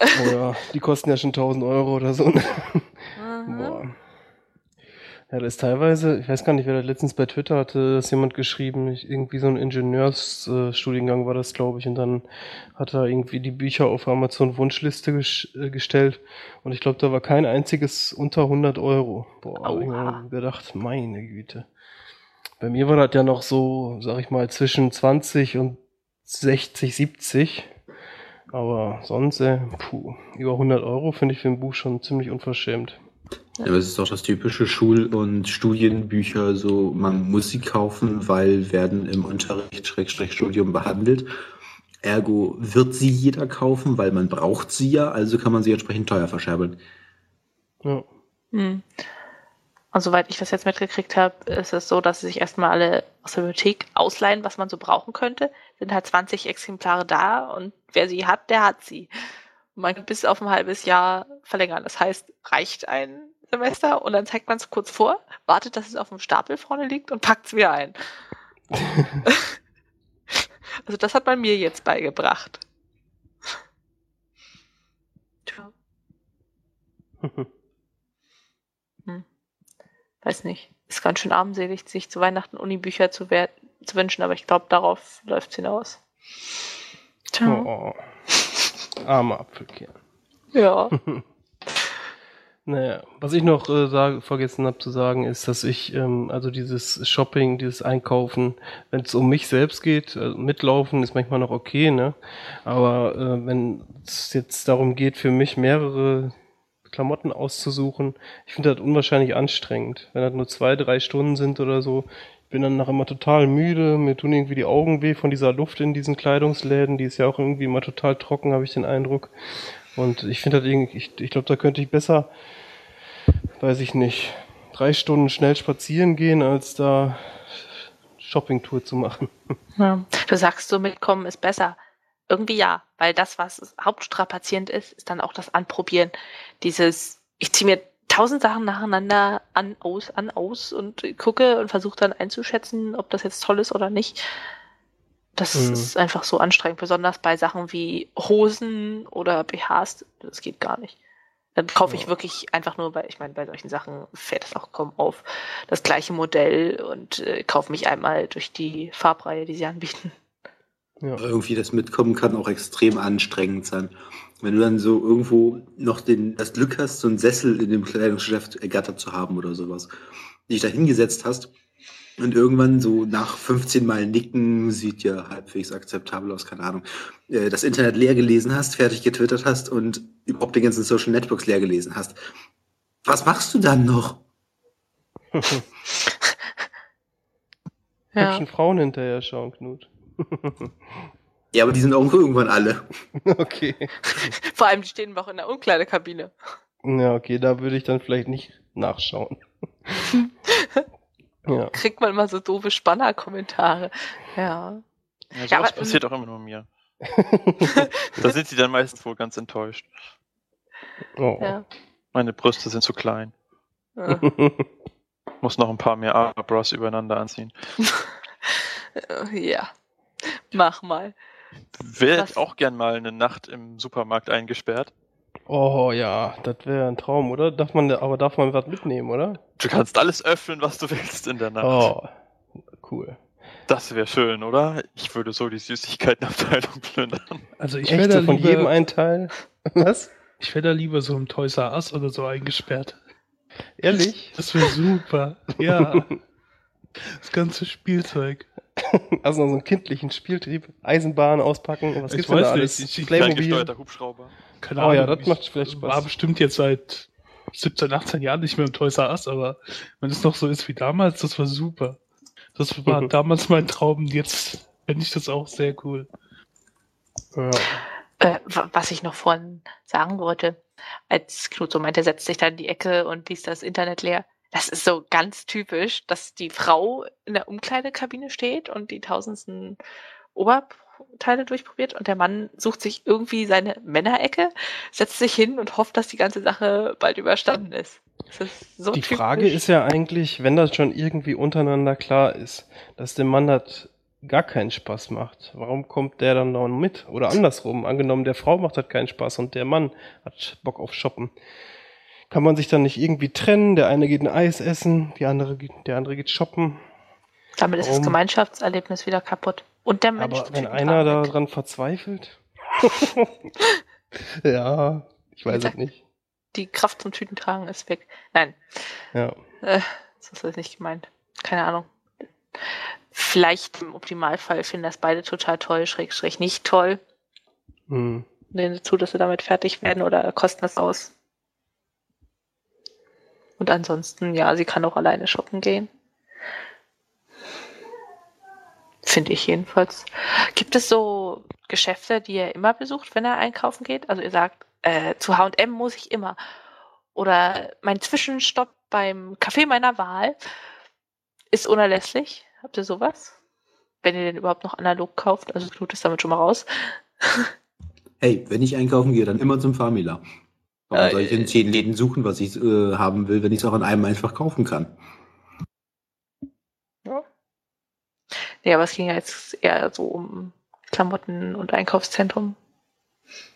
Oh ja, die kosten ja schon 1000 Euro oder so.
Mhm.
Boah. Ja, das ist teilweise, ich weiß gar nicht, wer das letztens bei Twitter hatte, das jemand geschrieben, ich, irgendwie so ein Ingenieursstudiengang war das, glaube ich, und dann hat er irgendwie die Bücher auf Amazon Wunschliste ges äh, gestellt und ich glaube, da war kein einziges unter 100 Euro. Boah, hab ich mir gedacht, meine Güte. Bei mir war das ja noch so, sag ich mal, zwischen 20 und 60, 70. Aber sonst, äh, puh, über 100 Euro finde ich für ein Buch schon ziemlich unverschämt.
Ja, aber es ist auch das typische Schul- und Studienbücher, so man muss sie kaufen, weil werden im Unterricht Schrägstrich Studium behandelt. Ergo wird sie jeder kaufen, weil man braucht sie ja, also kann man sie entsprechend teuer verscherbeln.
Ja.
Hm. Und soweit ich das jetzt mitgekriegt habe, ist es so, dass sie sich erstmal alle aus der Bibliothek ausleihen, was man so brauchen könnte. Sind halt 20 Exemplare da und wer sie hat, der hat sie. Und man kann bis auf ein halbes Jahr verlängern. Das heißt, reicht ein Semester und dann zeigt man es kurz vor, wartet, dass es auf dem Stapel vorne liegt und packt es wieder ein. <laughs> also das hat man mir jetzt beigebracht. Tja. <laughs> weiß nicht, ist ganz schön armselig, sich zu Weihnachten Unibücher zu, zu wünschen, aber ich glaube, darauf läuft es hinaus. Tja.
Oh. Armer Apfelkern.
Ja. <laughs>
Naja, was ich noch äh, sag, vergessen habe zu sagen, ist, dass ich, ähm, also dieses Shopping, dieses Einkaufen, wenn es um mich selbst geht, äh, mitlaufen ist manchmal noch okay, ne? Aber äh, wenn es jetzt darum geht, für mich mehrere Klamotten auszusuchen, ich finde das unwahrscheinlich anstrengend. Wenn das nur zwei, drei Stunden sind oder so, ich bin dann nach immer total müde, mir tun irgendwie die Augen weh von dieser Luft in diesen Kleidungsläden, die ist ja auch irgendwie immer total trocken, habe ich den Eindruck. Und ich finde das irgendwie, ich, ich glaube, da könnte ich besser, weiß ich nicht, drei Stunden schnell spazieren gehen, als da Shoppingtour zu machen. <laughs>
ja. Du sagst so, mitkommen ist besser. irgendwie ja, weil das, was hauptstrapazierend ist, ist dann auch das Anprobieren. Dieses, ich ziehe mir tausend Sachen nacheinander an, aus, an, aus und gucke und versuche dann einzuschätzen, ob das jetzt toll ist oder nicht. Das
Mhm.
ist einfach so anstrengend, besonders bei Sachen wie Hosen oder BHs. Das geht gar nicht. Dann kaufe ich wirklich einfach nur, weil ich meine, bei solchen Sachen fällt das auch kaum auf, das gleiche Modell und äh, kaufe mich einmal durch die Farbreihe, die sie anbieten.
Ja.
Irgendwie das Mitkommen kann auch extrem anstrengend sein. Wenn du dann so irgendwo noch den, das Glück hast, so einen Sessel in dem Kleidungsgeschäft ergattert zu haben oder sowas, dich da hingesetzt hast und irgendwann so nach 15 Mal Nicken, sieht ja halbwegs akzeptabel aus, keine Ahnung, äh, das Internet leer gelesen hast, fertig getwittert hast und überhaupt die ganzen Social Networks leer gelesen hast. Was machst du dann noch?
Ja.
Hübschen Frauen hinterher schauen, Knut. <laughs>
Ja, aber die sind auch irgendwann alle. <laughs>
okay.
Vor allem, die stehen auch in der Umkleidekabine.
Ja, okay, da würde ich dann vielleicht nicht nachschauen. <laughs> ja.
Kriegt man immer so doofe Spanner-Kommentare. Ja.
Ja, sowas
Ja, aber,
passiert auch immer nur mir. <laughs> Da sind sie dann meistens wohl ganz enttäuscht.
oh.
Ja.
Meine Brüste sind zu klein.
Ja. <laughs>
Muss noch ein paar mehr Abras übereinander anziehen. <laughs>
ja. Mach mal.
Wäre auch gern mal eine Nacht im Supermarkt eingesperrt.
Oh ja, das wäre ein Traum, oder? Darf man, aber darf man was mitnehmen, oder?
Du kannst alles öffnen, was du willst in der Nacht.
Oh, cool.
Das wäre schön, oder? Ich würde so die Süßigkeitenabteilung plündern.
Also ich wäre da,
von jedem
lieber-
ein Teil? <laughs> Was?
ich wär da lieber so im Toys R Us oder so eingesperrt.
Ehrlich?
Das wäre super. Ja. Das ganze Spielzeug.
Also noch so einen kindlichen Spieltrieb, Eisenbahn auspacken, was
Ich
gibt's denn da
weiß
alles?
nicht, ich- ich-
Playmobil.
Hubschrauber.
Keine
Oh ja,
Ahnung.
das macht
ich
vielleicht Spaß.
War bestimmt jetzt seit 17, 18 Jahren nicht mehr im Toys R Us, aber wenn es noch so ist wie damals, das war super. Das war
Mhm. <laughs>
damals mein Traum. Jetzt finde ich das auch sehr cool.
Ja.
Äh, wa- was ich noch vorhin sagen wollte, als Knut so meinte, er setzt sich da in die Ecke und liest das Internet leer. Das ist so ganz typisch, dass die Frau in der Umkleidekabine steht und die tausendsten Oberteile durchprobiert und der Mann sucht sich irgendwie seine Männerecke, setzt sich hin und hofft, dass die ganze Sache bald überstanden ist. Das ist so
Die
typisch.
Frage ist ja eigentlich, wenn das schon irgendwie untereinander klar ist, dass dem Mann das gar keinen Spaß macht, warum kommt der dann noch mit? Oder andersrum, angenommen, der Frau macht das keinen Spaß und der Mann hat Bock auf Shoppen. Kann man sich dann nicht irgendwie trennen? Der eine geht ein Eis essen, die andere, der andere geht shoppen.
Damit ist das
Warum?
Gemeinschaftserlebnis wieder kaputt. Und der Mensch.
Aber wenn einer daran verzweifelt? <laughs> ja, ich weiß es nicht.
Die Kraft zum Tütentragen ist weg. Nein,
Ja.
Äh, das ist nicht gemeint. Keine Ahnung. Vielleicht im Optimalfall finden das beide total toll, schräg, schräg nicht toll.
Hm.
Denen zu, dass sie damit fertig werden oder kosten das aus. Und ansonsten, ja, sie kann auch alleine shoppen gehen. Finde ich jedenfalls. Gibt es so Geschäfte, die er immer besucht, wenn er einkaufen geht? Also ihr sagt, äh, zu H&M muss ich immer. Oder mein Zwischenstopp beim Café meiner Wahl ist unerlässlich. Habt ihr sowas? Wenn ihr den überhaupt noch analog kauft. Also Knut ist damit schon mal raus. <laughs>
Hey, wenn ich einkaufen gehe, dann immer zum Famila. Warum
Äh,
soll ich in zehn Läden suchen, was ich äh, haben will, wenn ich es auch an einem einfach kaufen kann?
Ja, aber es ging ja jetzt eher so um Klamotten und Einkaufszentrum.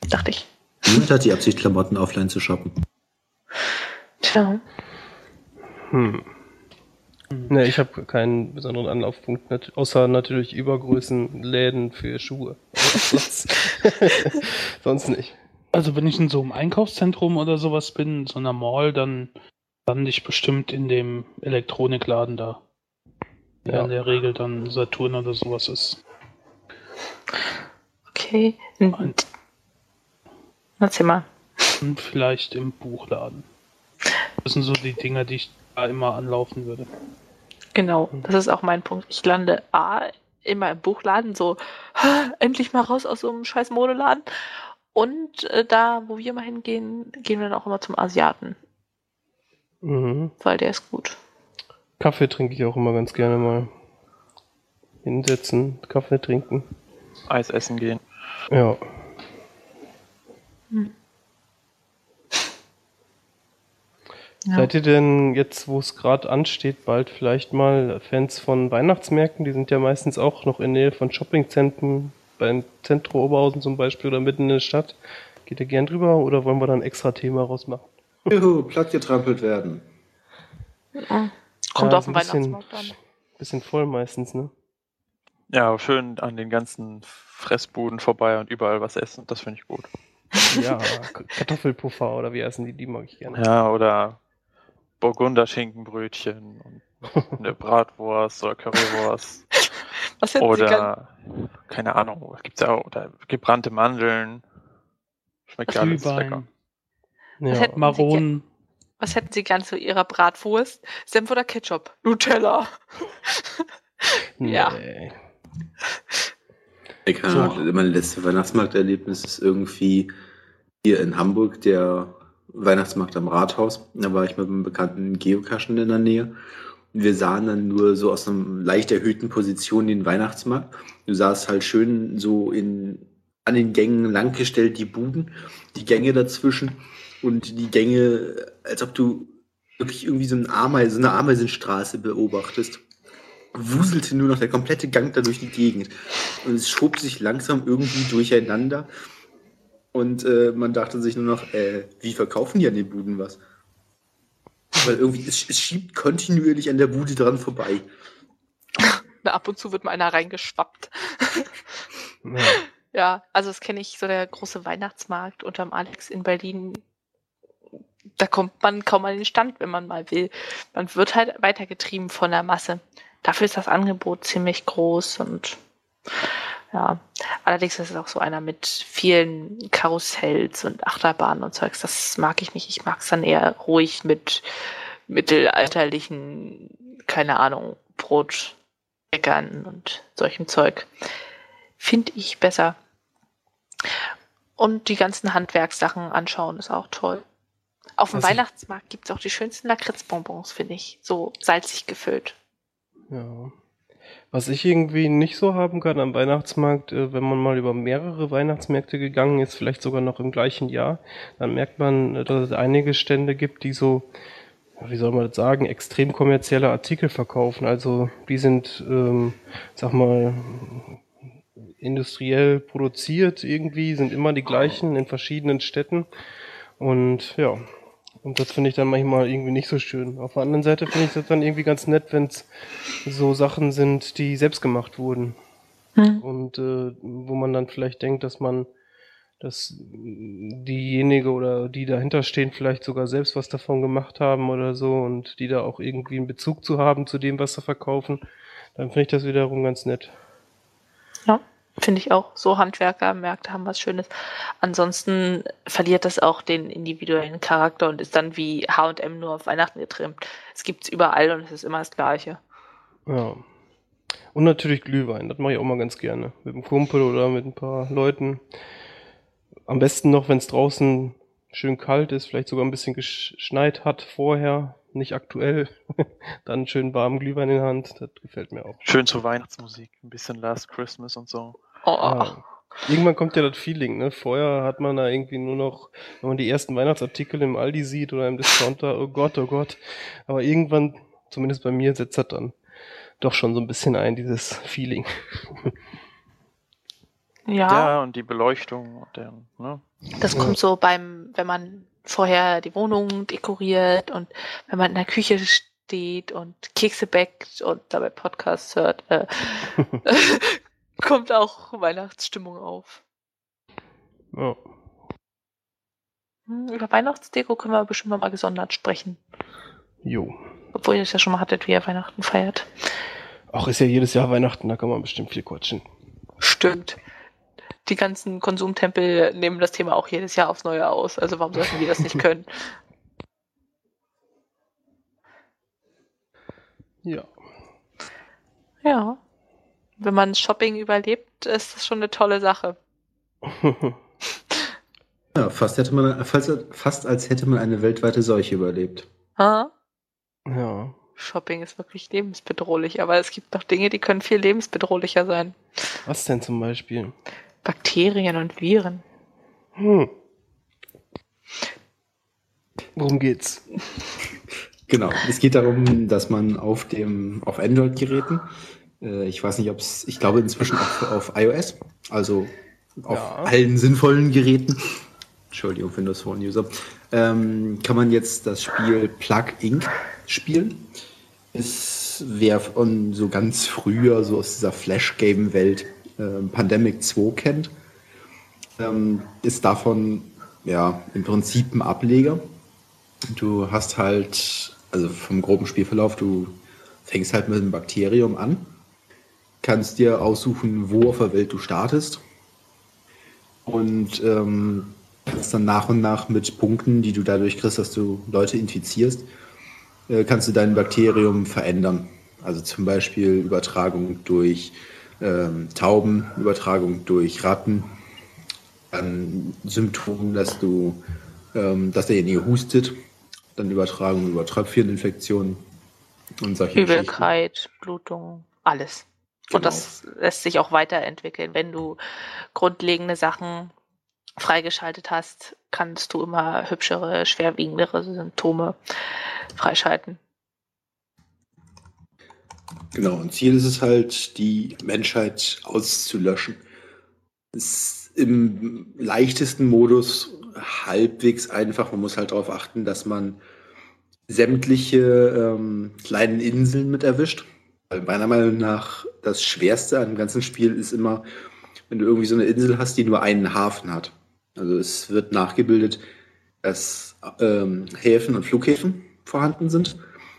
Dachte ich.
Niemand hat die Absicht, Klamotten offline zu shoppen.
Tja.
Hm. Ne, ich habe keinen besonderen Anlaufpunkt, nat außer natürlich Übergrößenläden für Schuhe. sonst, <laughs> sonst nicht.
Also wenn ich in so einem Einkaufszentrum oder sowas bin, in so einer Mall, dann lande ich bestimmt in dem Elektronikladen da. Der
Ja.
in der Regel dann Saturn oder sowas ist.
Okay. Und, erzähl mal.
Und vielleicht im Buchladen. Das sind so die Dinger, die ich da immer anlaufen würde.
Genau, das ist auch mein Punkt. Ich lande A, immer im Buchladen, so "Ah, endlich mal raus aus so einem scheiß Modeladen. Und äh, da, wo wir mal hingehen, gehen wir dann auch immer zum Asiaten,
Mhm.
weil der ist gut.
Kaffee trinke ich auch immer ganz gerne mal. Hinsetzen, Kaffee trinken.
Eis essen gehen.
Ja.
Hm. Ja.
Seid ihr denn jetzt, wo es gerade ansteht, bald vielleicht mal Fans von Weihnachtsmärkten? Die sind ja meistens auch noch in Nähe von Shoppingzentren, beim Zentro Oberhausen zum Beispiel oder mitten in der Stadt. Geht ihr gern drüber oder wollen wir da ein extra Thema rausmachen?
Juhu, platt getrampelt werden.
Ja. Kommt
Ja,
auf den
ein bisschen-
Weihnachtsmarkt an.
Bisschen voll meistens, ne?
Ja, schön an den ganzen Fressbuden vorbei und überall was essen. Das finde ich gut.
Ja, Kartoffelpuffer oder wie heißen die? Die mag ich gerne.
Ja, oder Burgunder Schinkenbrötchen und <laughs> eine Bratwurst oder Currywurst.
Was hätten Sie gern?
Oder, keine Ahnung, was gibt's auch? Oder gebrannte Mandeln. Schmeckt ja alles lecker.
Ja.
Maronen.
Was hätten Sie gern zu Ihrer Bratwurst? Senf oder Ketchup? Nutella. <laughs> Ja.
Nee.
Ich kann Ahnung, mein letztes Weihnachtsmarkterlebnis ist irgendwie hier in Hamburg, der Weihnachtsmarkt am Rathaus. Da war ich mit einem bekannten Geocachen in der Nähe. Wir sahen dann nur so aus einer leicht erhöhten Position den Weihnachtsmarkt. Du sahst halt schön so in, an den Gängen langgestellt die Buden, die Gänge dazwischen und die Gänge, als ob du wirklich irgendwie so, ein Ameise, so eine Ameisenstraße beobachtest. Wuselte nur noch der komplette Gang da durch die Gegend. Und es schob sich langsam irgendwie durcheinander. Und äh, man dachte sich nur noch, äh, wie verkaufen die an den Buden was? Weil irgendwie, es, es schiebt kontinuierlich an der Bude dran vorbei. <laughs>
Na, ab und zu wird mal einer reingeschwappt.
Ja. <laughs>
Ja, also das kenne ich, so der große Weihnachtsmarkt unterm Alex in Berlin. Da kommt man kaum an den Stand, wenn man mal will. Man wird halt weitergetrieben von der Masse. Dafür ist das Angebot ziemlich groß und ja, allerdings ist es auch so einer mit vielen Karussells und Achterbahnen und Zeugs. Das mag ich nicht. Ich mag es dann eher ruhig mit mittelalterlichen, keine Ahnung, Brotbäckern und solchem Zeug. Finde ich besser. Und die ganzen Handwerkssachen anschauen ist auch toll. Auf dem
ich-
Weihnachtsmarkt gibt es auch die schönsten Lakritzbonbons, finde ich. So salzig gefüllt.
Ja. Was ich irgendwie nicht so haben kann am Weihnachtsmarkt, äh, wenn man mal über mehrere Weihnachtsmärkte gegangen ist, vielleicht sogar noch im gleichen Jahr, dann merkt man, äh, dass es einige Stände gibt, die so, wie soll man das sagen, extrem kommerzielle Artikel verkaufen. Also die sind, ähm, sag mal, industriell produziert irgendwie, sind immer die gleichen in verschiedenen Städten. Und ja, und das finde ich dann manchmal irgendwie nicht so schön. Auf der anderen Seite finde ich das dann irgendwie ganz nett, wenn es so Sachen sind, die selbst gemacht wurden. Und äh, wo man dann vielleicht denkt, dass man, dass diejenige oder die dahinter stehen, vielleicht sogar selbst was davon gemacht haben oder so und die da auch irgendwie einen Bezug zu haben zu dem, was sie verkaufen, dann finde ich das wiederum ganz nett.
Ja, finde ich auch. So Handwerkermärkte haben was Schönes. Ansonsten verliert das auch den individuellen Charakter und ist dann wie H&M nur auf Weihnachten getrimmt. Es gibt's überall und es ist immer das Gleiche.
Ja. Und natürlich Glühwein, das mache ich auch mal ganz gerne. Mit einem Kumpel oder mit ein paar Leuten. Am besten noch, wenn es draußen schön kalt ist, vielleicht sogar ein bisschen geschneit hat vorher, nicht aktuell. <laughs> Dann schön warmen Glühwein in der Hand, das gefällt mir auch.
Schön zur Weihnachtsmusik. Ein bisschen Last Christmas und so.
Oh,
Ja. Irgendwann kommt ja das Feeling, ne? Vorher hat man da irgendwie nur noch, wenn man die ersten Weihnachtsartikel im Aldi sieht oder im Discounter, oh Gott, oh Gott. Aber irgendwann, zumindest bei mir, setzt das dann doch schon so ein bisschen ein, dieses Feeling. <laughs>
ja.
Ja, und die Beleuchtung und der, ne?
Das kommt so beim, wenn man vorher die Wohnung dekoriert und wenn man in der Küche steht und Kekse backt und dabei Podcasts hört, äh, <laughs> <laughs> kommt auch Weihnachtsstimmung auf.
Ja.
Hm, Über Weihnachtsdeko können wir bestimmt mal gesondert sprechen.
Jo.
Obwohl ihr das ja schon mal hattet, wie ihr Weihnachten feiert.
Auch ist ja jedes Jahr Weihnachten, da kann man bestimmt viel quatschen.
Stimmt. Die ganzen Konsumtempel nehmen das Thema auch jedes Jahr aufs Neue aus. Also warum sollten wir das nicht <laughs> können?
Ja.
Ja. Wenn man Shopping überlebt, ist das schon eine tolle Sache. <laughs>
Ja, fast, hätte man, fast, fast als hätte man eine weltweite Seuche überlebt.
Ha?
ja.
Shopping ist wirklich lebensbedrohlich, aber es gibt noch Dinge, die können viel lebensbedrohlicher sein.
Was denn zum Beispiel?
Bakterien und Viren.
Hm. Worum geht's?
Genau, es geht darum, dass man auf dem auf Android-Geräten, äh, ich weiß nicht, ob es, ich glaube inzwischen auch auf iOS, also auf
Ja.
allen sinnvollen Geräten, Entschuldigung, Windows Phone User, ähm, kann man jetzt das Spiel Plug Inc. spielen. Ist wer von so ganz früher, so aus dieser Flash-Game-Welt, äh, Pandemic 2 kennt, ähm, ist davon ja im Prinzip ein Ableger. Du hast halt, also vom groben Spielverlauf, du fängst halt mit einem Bakterium an, kannst dir aussuchen, wo auf der Welt du startest und ähm, kannst dann nach und nach mit Punkten, die du dadurch kriegst, dass du Leute infizierst, äh, kannst du dein Bakterium verändern. Also zum Beispiel Übertragung durch ähm, Tauben, Übertragung durch Ratten, dann Symptomen, dass du, ähm, dass derjenige hustet, dann Übertragung über Tröpfcheninfektionen und solche.
Übelkeit, Blutung, alles.
Genau.
Und das lässt sich auch weiterentwickeln. Wenn du grundlegende Sachen freigeschaltet hast, kannst du immer hübschere, schwerwiegendere Symptome freischalten.
Genau, und Ziel ist es halt, die Menschheit auszulöschen. Ist im leichtesten Modus halbwegs einfach. Man muss halt darauf achten, dass man sämtliche ähm, kleinen Inseln mit erwischt. Meiner Meinung nach das Schwerste an dem ganzen Spiel ist immer, wenn du irgendwie so eine Insel hast, die nur einen Hafen hat. Also es wird nachgebildet, dass ähm, Häfen und Flughäfen vorhanden sind.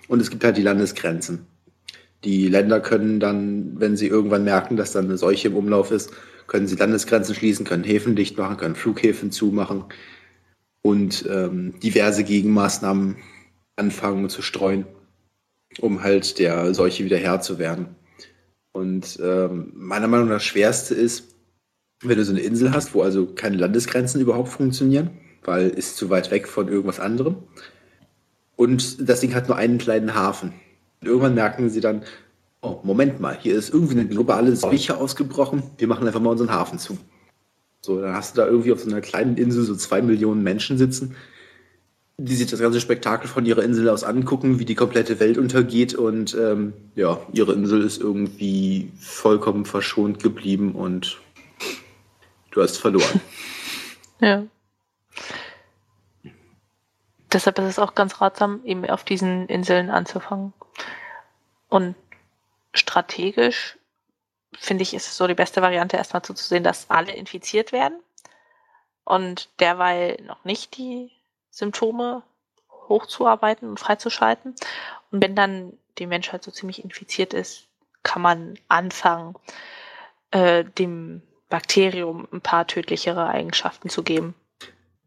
Und es gibt halt die Landesgrenzen. Die Länder können dann, wenn sie irgendwann merken, dass dann eine Seuche im Umlauf ist, können sie Landesgrenzen schließen, können Häfen dicht machen, können Flughäfen zumachen und ähm, diverse Gegenmaßnahmen anfangen zu streuen, um halt der Seuche wieder Herr zu werden. Und ähm, meiner Meinung nach das Schwerste ist, wenn du so eine Insel hast, wo also keine Landesgrenzen überhaupt funktionieren, weil ist zu weit weg von irgendwas anderem. Und das Ding hat nur einen kleinen Hafen. Und irgendwann merken sie dann, oh, Moment mal, hier ist irgendwie eine globale Seuche ausgebrochen, wir machen einfach mal unseren Hafen zu. So, dann hast du da irgendwie auf so einer kleinen Insel so zwei Millionen Menschen sitzen, die sich das ganze Spektakel von ihrer Insel aus angucken, wie die komplette Welt untergeht und ähm, ja, ihre Insel ist irgendwie vollkommen verschont geblieben und du hast verloren. <laughs>
Ja. Deshalb ist es auch ganz ratsam, eben auf diesen Inseln anzufangen. Und strategisch finde ich, ist es so die beste Variante, erstmal zuzusehen, dass alle infiziert werden und derweil noch nicht die Symptome hochzuarbeiten und freizuschalten. Und wenn dann die Menschheit so ziemlich infiziert ist, kann man anfangen, äh, dem Bakterium ein paar tödlichere Eigenschaften zu geben.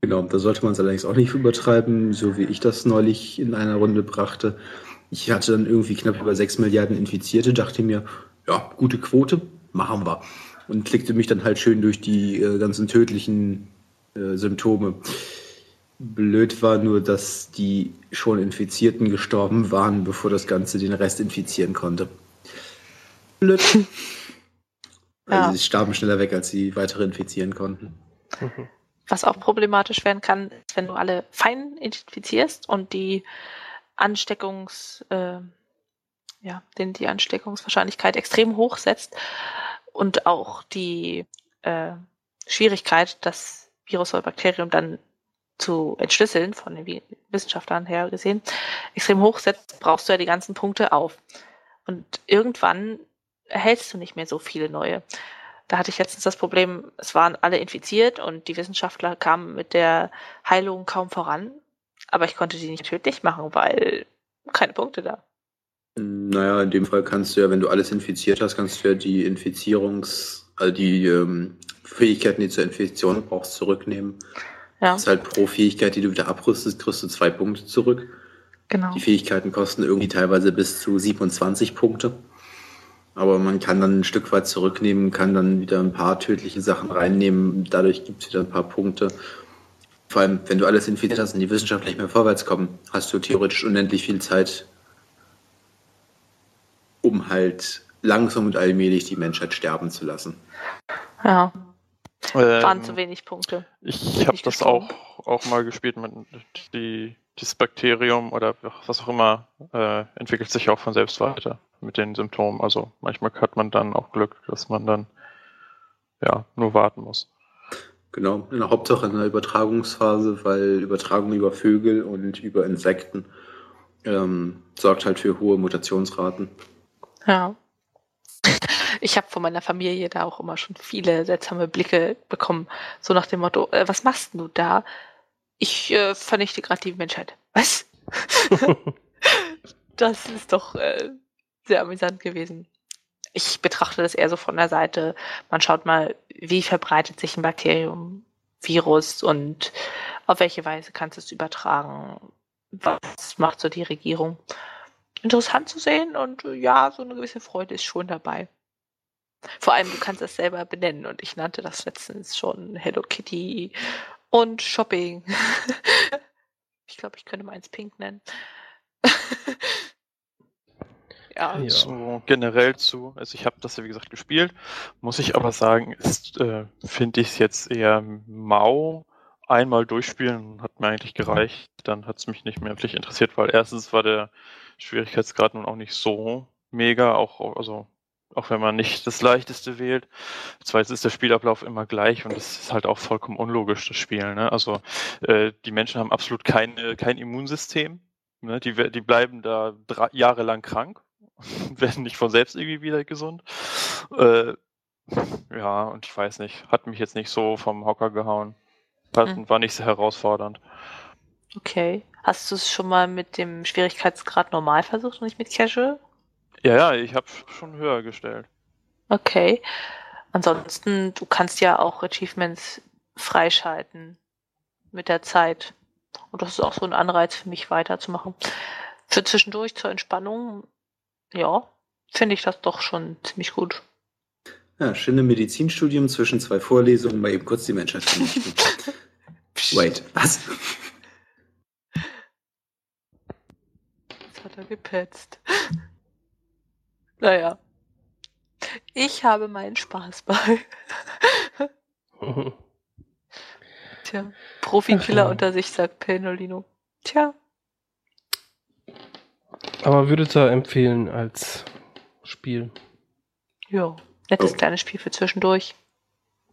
Genau, da sollte man es allerdings auch nicht übertreiben, so wie ich das neulich in einer Runde brachte. Ich hatte dann irgendwie knapp über 6 Milliarden Infizierte, dachte mir, ja, gute Quote, machen wir. Und klickte mich dann halt schön durch die äh, ganzen tödlichen äh, Symptome. Blöd war nur, dass die schon Infizierten gestorben waren, bevor das Ganze den Rest infizieren konnte. Blöd. <laughs>
Ja.
Also sie starben schneller weg, als sie weitere infizieren konnten. <laughs>
Was auch problematisch werden kann, ist, wenn du alle fein infizierst und die Ansteckungs, äh, ja, den, die Ansteckungswahrscheinlichkeit extrem hoch setzt und auch die äh, Schwierigkeit, das Virus oder Bakterium dann zu entschlüsseln, von den Wissenschaftlern her gesehen, extrem hoch setzt, brauchst du ja die ganzen Punkte auf. Und irgendwann erhältst du nicht mehr so viele neue. Da hatte ich letztens das Problem, es waren alle infiziert und die Wissenschaftler kamen mit der Heilung kaum voran. Aber ich konnte die nicht tödlich machen, weil keine Punkte da.
Naja, in dem Fall kannst du ja, wenn du alles infiziert hast, kannst du ja die Infizierungs-, also die ähm, Fähigkeiten, die zur Infektion brauchst, zurücknehmen.
Ja,
Das ist halt pro Fähigkeit, die du wieder abrüstest, kriegst du zwei Punkte zurück.
genau.
Die Fähigkeiten kosten irgendwie teilweise bis zu 27 Punkte. Aber man kann dann ein Stück weit zurücknehmen, kann dann wieder ein paar tödliche Sachen reinnehmen. Dadurch gibt es wieder ein paar Punkte. Vor allem, wenn du alles infiziert hast und die Wissenschaftler nicht mehr vorwärts kommen, hast du theoretisch unendlich viel Zeit, um halt langsam und allmählich die Menschheit sterben zu lassen.
Ja. Waren
Ähm,
zu wenig Punkte.
Ich habe das auch, auch mal gespielt mit die, dieses Bakterium oder was auch immer äh, entwickelt sich auch von selbst weiter mit den Symptomen. Also manchmal hat man dann auch Glück, dass man dann ja nur warten muss.
Genau, in der Hauptsache in der Übertragungsphase, weil Übertragung über Vögel und über Insekten ähm, sorgt halt für hohe Mutationsraten.
Ja. Ich habe von meiner Familie da auch immer schon viele seltsame Blicke bekommen. So nach dem Motto, äh, was machst du da? Ich äh, vernichte gerade die Menschheit. Was? <laughs> das ist doch äh, sehr amüsant gewesen. Ich betrachte das eher so von der Seite. Man schaut mal, wie verbreitet sich ein Bakterium, Virus und auf welche Weise kannst du es übertragen? Was macht so die Regierung? Interessant zu sehen und äh, ja, so eine gewisse Freude ist schon dabei. Vor allem, du kannst es selber benennen und ich nannte das letztens schon Hello Kitty und Shopping. <laughs> ich glaube, ich könnte meins Pink nennen. <laughs> ja,
Ja.
So generell zu, also ich habe das ja wie gesagt gespielt, muss ich aber sagen, ist, äh, finde ich es jetzt eher mau. Einmal durchspielen hat mir eigentlich gereicht, dann hat es mich nicht mehr wirklich interessiert, weil erstens war der Schwierigkeitsgrad nun auch nicht so mega, auch also auch wenn man nicht das leichteste wählt. Zweitens ist der Spielablauf immer gleich und es ist halt auch vollkommen unlogisch, das Spiel. Ne? Also äh, die Menschen haben absolut keine, kein Immunsystem. Ne? Die, die bleiben da drei, jahrelang krank <laughs> werden nicht von selbst irgendwie wieder gesund. Äh, ja, und ich weiß nicht, hat mich jetzt nicht so vom Hocker gehauen. Hat,
Hm.
War nicht so herausfordernd.
okay. Hast du es schon mal mit dem Schwierigkeitsgrad normal versucht und nicht mit Casual?
Ja, ja, ich habe schon höher gestellt.
Okay. Ansonsten, du kannst ja auch Achievements freischalten mit der Zeit. Und das ist auch so ein Anreiz für mich weiterzumachen. Für zwischendurch zur Entspannung, ja, finde ich das doch schon ziemlich gut.
Ja, schöne Medizinstudium zwischen zwei Vorlesungen, mal eben kurz die Menschheit vernichten. <laughs> Wait, was?
Jetzt hat er gepetzt. Naja. Ich habe meinen Spaß bei. Tja, Profikiller unter sich, sagt Penolino. Tja,
Aber würdet ihr empfehlen als Spiel?
ja, nettes
Oh.
kleines Spiel für zwischendurch.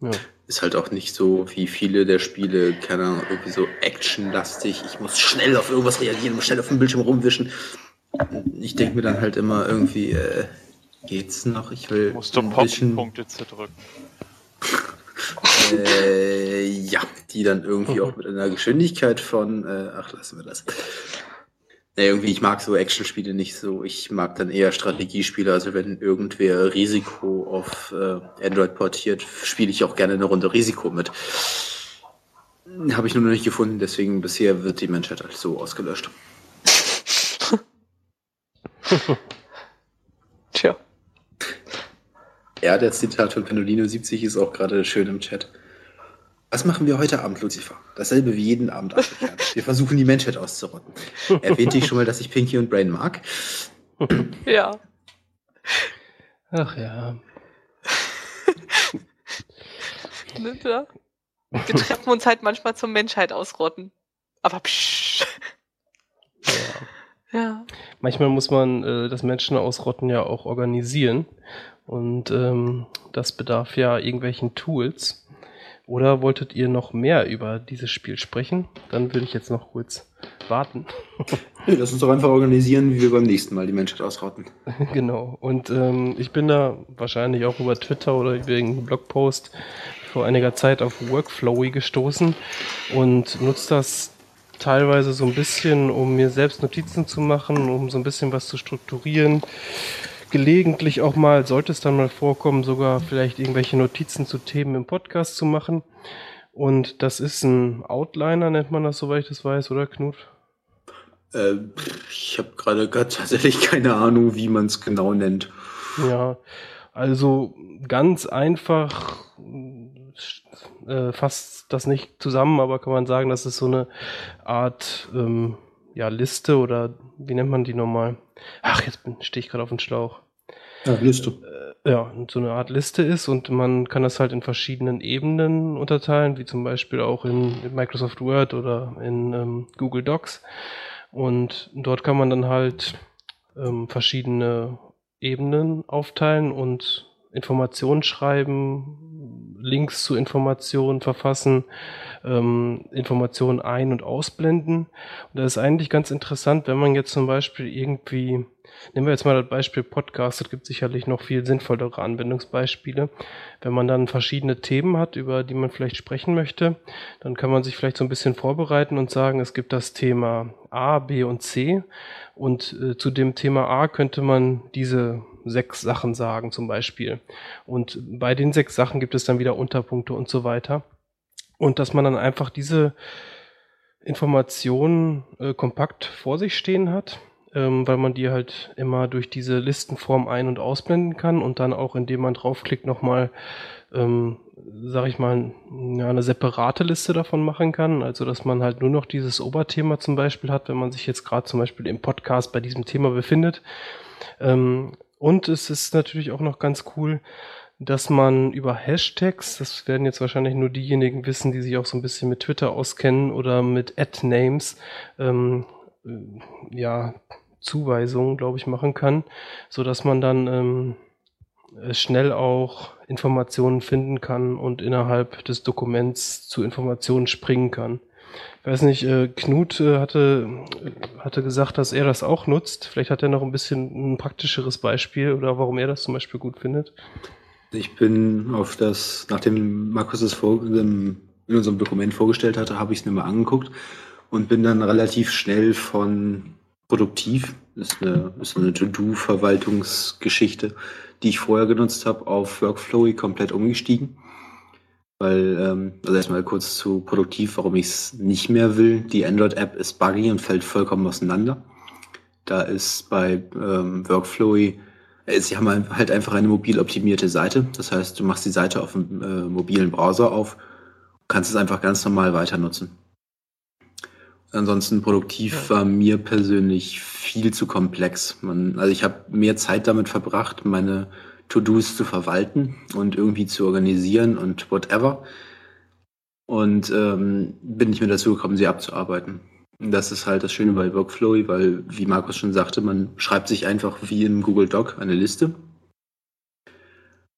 Ja.
Ist halt auch nicht so wie viele der Spiele, keine Ahnung, irgendwie so actionlastig. Ich muss schnell auf irgendwas reagieren, muss schnell auf dem Bildschirm rumwischen. Ich denke mir dann halt immer irgendwie, äh, geht's noch? Ich will
Musst du
ein bisschen,
Pop-Punkte zerdrücken.
äh, ja, die dann irgendwie auch mit einer Geschwindigkeit von, äh, ach, lassen wir das. Nee, irgendwie, ich mag so Actionspiele nicht so. Ich mag dann eher Strategiespiele. Also wenn irgendwer Risiko auf äh, Android portiert, spiele ich auch gerne eine Runde Risiko mit. Habe ich nur noch nicht gefunden, deswegen bisher wird die Menschheit halt so ausgelöscht. <laughs>
Tja.
Ja, der Zitat von Pendolino 70 ist auch gerade schön im Chat. Was machen wir heute Abend, Lucifer? Dasselbe wie jeden Abend, Afrikaner. <laughs> Wir versuchen, die Menschheit auszurotten. Erwähnte ich schon mal, dass ich Pinky und Brain mag?
Ja. <clears throat>
Ach ja.
Ja. Wir treffen uns halt manchmal zur Menschheit ausrotten. Aber psch.
ja.
Ja.
Manchmal muss man äh, das Menschen ausrotten ja auch organisieren. Und ähm, das bedarf ja irgendwelchen Tools. Oder wolltet ihr noch mehr über dieses Spiel sprechen? Dann würde ich jetzt noch kurz warten. <laughs>
Nee, lass uns doch einfach organisieren, wie wir beim nächsten Mal die Menschheit ausrotten. <laughs>
genau. Und ähm, ich bin da wahrscheinlich auch über Twitter oder wegen einem Blogpost vor einiger Zeit auf Workflowy gestoßen und nutze das teilweise so ein bisschen, um mir selbst Notizen zu machen, um so ein bisschen was zu strukturieren. Gelegentlich auch mal, sollte es dann mal vorkommen, sogar vielleicht irgendwelche Notizen zu Themen im Podcast zu machen. Und das ist ein Outliner, nennt man das, soweit ich das weiß, oder Knut?
Äh, ich habe gerade tatsächlich keine Ahnung, wie man es genau nennt.
Ja, also ganz einfach äh, fasst das nicht zusammen, aber kann man sagen, das ist so eine Art ähm, ja, Liste oder wie nennt man die nochmal? Ach, jetzt stehe ich gerade auf dem Schlauch. Ja, Liste. Äh, ja, so eine Art Liste ist und man kann das halt in verschiedenen Ebenen unterteilen, wie zum Beispiel auch in, in Microsoft Word oder in ähm, Google Docs. Und dort kann man dann halt ähm, verschiedene Ebenen aufteilen und Informationen schreiben, Links zu Informationen verfassen, ähm, Informationen ein- und ausblenden. Und das ist eigentlich ganz interessant, wenn man jetzt zum Beispiel irgendwie, nehmen wir jetzt mal das Beispiel Podcast, es gibt sicherlich noch viel sinnvollere Anwendungsbeispiele. Wenn man dann verschiedene Themen hat, über die man vielleicht sprechen möchte, dann kann man sich vielleicht so ein bisschen vorbereiten und sagen, es gibt das Thema A, B und C. Und äh, zu dem Thema A könnte man diese sechs Sachen sagen zum Beispiel. Und bei den sechs Sachen gibt es dann wieder Unterpunkte und so weiter. Und dass man dann einfach diese Informationen äh, kompakt vor sich stehen hat, ähm, weil man die halt immer durch diese Listenform ein- und ausblenden kann und dann auch, indem man draufklickt, nochmal, ähm, sag ich mal, ja, eine separate Liste davon machen kann. Also, dass man halt nur noch dieses Oberthema zum Beispiel hat, wenn man sich jetzt gerade zum Beispiel im Podcast bei diesem Thema befindet. Ähm, und es ist natürlich auch noch ganz cool, dass man über Hashtags, das werden jetzt wahrscheinlich nur diejenigen wissen, die sich auch so ein bisschen mit Twitter auskennen oder mit Ad-Names, ähm, äh, ja, Zuweisungen, glaube ich, machen kann, so dass man dann ähm, schnell auch Informationen finden kann und innerhalb des Dokuments zu Informationen springen kann. Ich weiß nicht, äh, Knut äh, hatte, hatte gesagt, dass er das auch nutzt. Vielleicht hat er noch ein bisschen ein praktischeres Beispiel oder warum er das zum Beispiel gut findet.
Ich bin auf das, nachdem Markus es vor, in unserem Dokument vorgestellt hatte, habe ich es mir mal angeguckt und bin dann relativ schnell von produktiv, ist eine, ist eine To-Do-Verwaltungsgeschichte, die ich vorher genutzt habe, auf Workflowy komplett umgestiegen. Weil, ähm, also erstmal kurz zu produktiv, warum ich es nicht mehr will. Die Android-App ist buggy und fällt vollkommen auseinander. Da ist bei ähm, Workflowy äh, sie haben halt einfach eine mobil optimierte Seite. Das heißt, du machst die Seite auf dem äh, mobilen Browser auf, kannst es einfach ganz normal weiter nutzen. Ansonsten produktiv war mir persönlich viel zu komplex. Man, also ich habe mehr Zeit damit verbracht, meine To-Dos zu verwalten und irgendwie zu organisieren und whatever. Und ähm, bin nicht mehr dazu gekommen, sie abzuarbeiten. Das ist halt das Schöne bei Workflowy, weil, wie Markus schon sagte, man schreibt sich einfach wie im Google Doc eine Liste.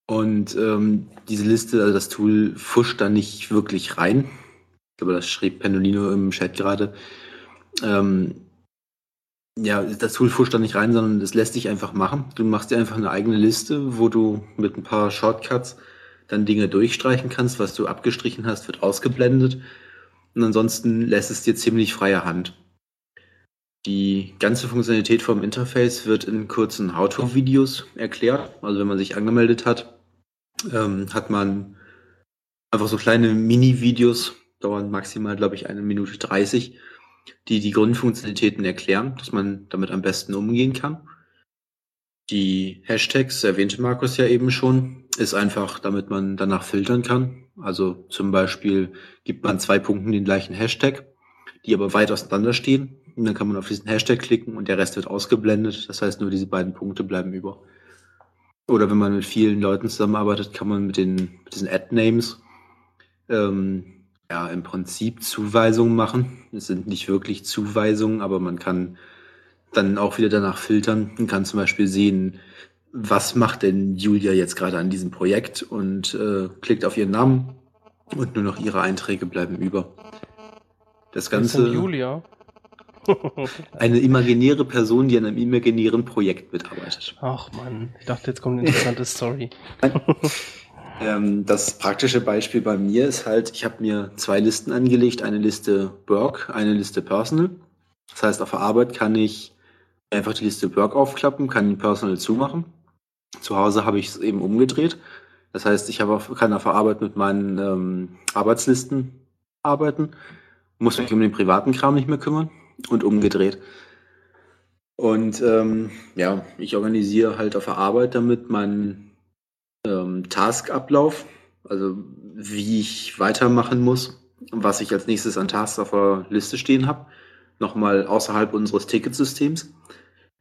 Und ähm, diese Liste, also das Tool, fuscht da nicht wirklich rein. Ich glaube, das schrieb Pendolino im Chat gerade. Ähm, ja, das Tool da nicht rein, sondern das lässt sich einfach machen. Du machst dir einfach eine eigene Liste, wo du mit ein paar Shortcuts dann Dinge durchstreichen kannst. Was du abgestrichen hast, wird ausgeblendet. Und ansonsten lässt es dir ziemlich freie Hand. Die ganze Funktionalität vom Interface wird in kurzen How-To-Videos erklärt. Also wenn man sich angemeldet hat, ähm, hat man einfach so kleine Mini-Videos, dauern maximal, glaube ich, eine Minute 30, die die Grundfunktionalitäten erklären, dass man damit am besten umgehen kann. Die Hashtags, erwähnte Markus ja eben schon, ist einfach, damit man danach filtern kann. Also zum Beispiel gibt man zwei Punkten den gleichen Hashtag, die aber weit auseinander stehen. Und dann kann man auf diesen Hashtag klicken und der Rest wird ausgeblendet. Das heißt, nur diese beiden Punkte bleiben über. Oder wenn man mit vielen Leuten zusammenarbeitet, kann man mit, den, mit diesen Ad-Names ähm, ja im Prinzip Zuweisungen machen. Es sind nicht wirklich Zuweisungen, aber man kann dann auch wieder danach filtern und kann zum Beispiel sehen, was macht denn Julia jetzt gerade an diesem Projekt und äh, klickt auf ihren Namen und nur noch ihre Einträge bleiben über. Das Ganze.
Julia. <laughs>
eine imaginäre Person, die an einem imaginären Projekt mitarbeitet.
Ach man, ich dachte, jetzt kommt eine interessante Story.
Ähm, das praktische Beispiel bei mir ist halt, ich habe mir zwei Listen angelegt, eine Liste Work, eine Liste Personal. Das heißt, auf der Arbeit kann ich einfach die Liste Work aufklappen, kann Personal zumachen. Zu Hause habe ich es eben umgedreht. Das heißt, ich habe auf, kann auf der Arbeit mit meinen ähm, Arbeitslisten arbeiten, muss mich um den privaten Kram nicht mehr kümmern und umgedreht. Und ähm, ja, ich organisiere halt auf der Arbeit damit meinen ähm, Taskablauf, also wie ich weitermachen muss, was ich als nächstes an Tasks auf der Liste stehen habe, nochmal außerhalb unseres Ticketsystems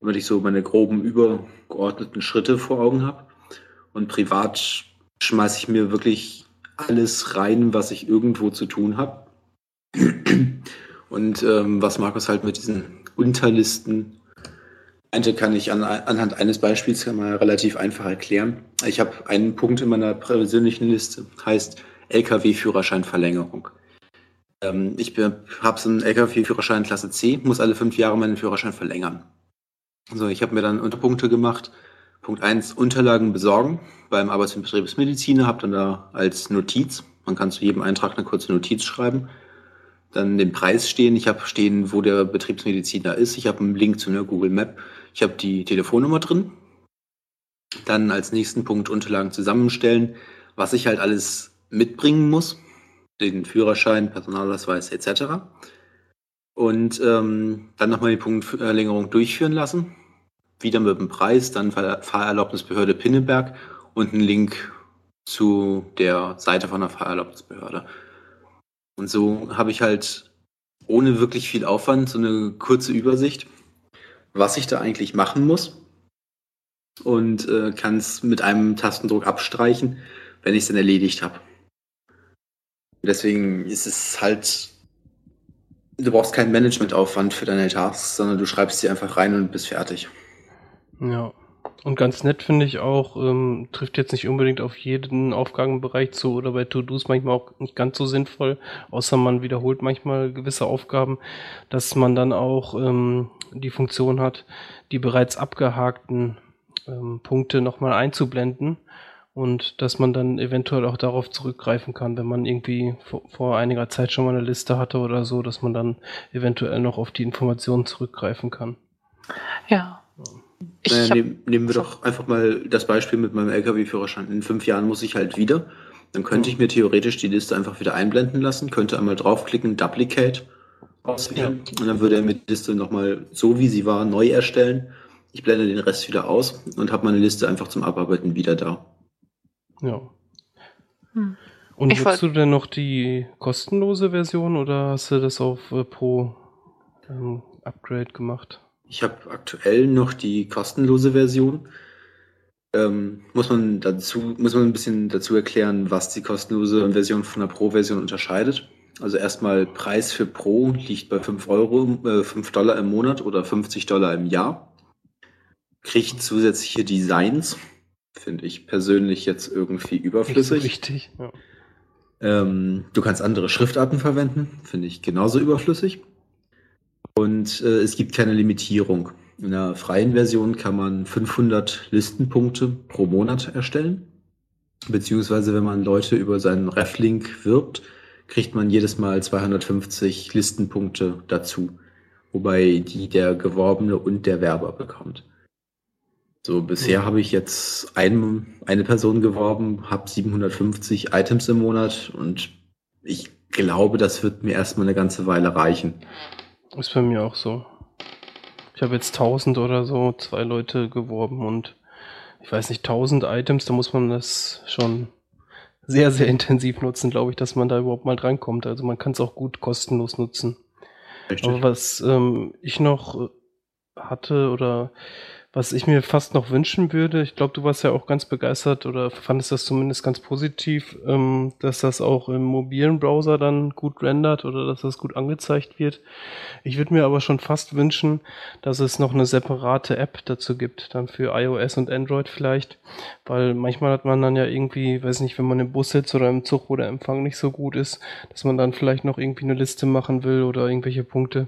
damit ich so meine groben übergeordneten Schritte vor Augen habe. Und privat schmeiße ich mir wirklich alles rein, was ich irgendwo zu tun habe. Und ähm, was Markus halt mit diesen Unterlisten meinte, kann ich an, anhand eines Beispiels man relativ einfach erklären. Ich habe einen Punkt in meiner persönlichen Liste, heißt Lkw-Führerscheinverlängerung. Ähm, ich habe so einen Lkw-Führerschein Klasse C, muss alle fünf Jahre meinen Führerschein verlängern. So, ich habe mir dann Unterpunkte gemacht. Punkt 1, Unterlagen besorgen beim Arbeits- und Betriebsmediziner, habe dann da als Notiz, man kann zu jedem Eintrag eine kurze Notiz schreiben, dann den Preis stehen. Ich habe stehen, wo der Betriebsmediziner ist. Ich habe einen Link zu einer Google Map. Ich habe die Telefonnummer drin. Dann als nächsten Punkt Unterlagen zusammenstellen, was ich halt alles mitbringen muss. Den Führerschein, Personalausweis etc. Und ähm, dann nochmal die Punktverlängerung durchführen lassen. Wieder mit dem Preis, dann Fahrerlaubnisbehörde Pinneberg und einen Link zu der Seite von der Fahrerlaubnisbehörde. Und so habe ich halt ohne wirklich viel Aufwand so eine kurze Übersicht, was ich da eigentlich machen muss. Und äh, kann es mit einem Tastendruck abstreichen, wenn ich es dann erledigt habe. Deswegen ist es halt, du brauchst keinen Managementaufwand für deine Tasks, sondern du schreibst sie einfach rein und bist fertig.
Ja. Und ganz nett finde ich auch, ähm, trifft jetzt nicht unbedingt auf jeden Aufgabenbereich zu oder bei To-Dos manchmal auch nicht ganz so sinnvoll, außer man wiederholt manchmal gewisse Aufgaben, dass man dann auch ähm, die Funktion hat, die bereits abgehakten ähm, Punkte nochmal einzublenden und dass man dann eventuell auch darauf zurückgreifen kann, wenn man irgendwie vor, vor einiger Zeit schon mal eine Liste hatte oder so, dass man dann eventuell noch auf die Informationen zurückgreifen kann.
Ja.
Naja, nehm, nehmen wir doch einfach mal das Beispiel mit meinem LKW-Führerschein. In fünf Jahren muss ich halt wieder. Dann könnte ich mir theoretisch die Liste einfach wieder einblenden lassen, könnte einmal draufklicken, Duplicate auswählen und dann würde er mir die Liste nochmal so wie sie war neu erstellen. Ich blende den Rest wieder aus und habe meine Liste einfach zum Abarbeiten wieder da.
Ja. Hm. Und ich nutzt du denn noch die kostenlose Version oder hast du das auf äh, Pro ähm, Upgrade gemacht?
Ich habe aktuell noch die kostenlose Version. Ähm, muss man dazu, muss man ein bisschen dazu erklären, was die kostenlose Version von der Pro-Version unterscheidet. Also erstmal Preis für Pro liegt bei 5 Euro, äh, 5 Dollar im Monat oder 50 Dollar im Jahr. Kriegt zusätzliche Designs. Finde ich persönlich jetzt irgendwie überflüssig.
So richtig, ja.
ähm, du kannst andere Schriftarten verwenden. Finde ich genauso überflüssig. Und äh, es gibt keine Limitierung. In der freien Version kann man 500 Listenpunkte pro Monat erstellen. Beziehungsweise wenn man Leute über seinen Reflink wirbt, kriegt man jedes Mal 250 Listenpunkte dazu. Wobei die der Geworbene und der Werber bekommt. So, bisher mhm. habe ich jetzt ein, eine Person geworben, habe 750 Items im Monat und ich glaube, das wird mir erstmal eine ganze Weile reichen.
Ist bei mir auch so. Ich habe jetzt 1000 oder so, zwei Leute geworben und ich weiß nicht, 1000 Items, da muss man das schon sehr, sehr intensiv nutzen, glaube ich, dass man da überhaupt mal drankommt. Also man kann es auch gut kostenlos nutzen. Richtig. Aber was ähm, ich noch hatte oder was ich mir fast noch wünschen würde, ich glaube, du warst ja auch ganz begeistert oder fandest das zumindest ganz positiv, ähm, dass das auch im mobilen Browser dann gut rendert oder dass das gut angezeigt wird. Ich würde mir aber schon fast wünschen, dass es noch eine separate App dazu gibt, dann für iOS und Android vielleicht, weil manchmal hat man dann ja irgendwie, weiß nicht, wenn man im Bus sitzt oder im Zug, wo der Empfang nicht so gut ist, dass man dann vielleicht noch irgendwie eine Liste machen will oder irgendwelche Punkte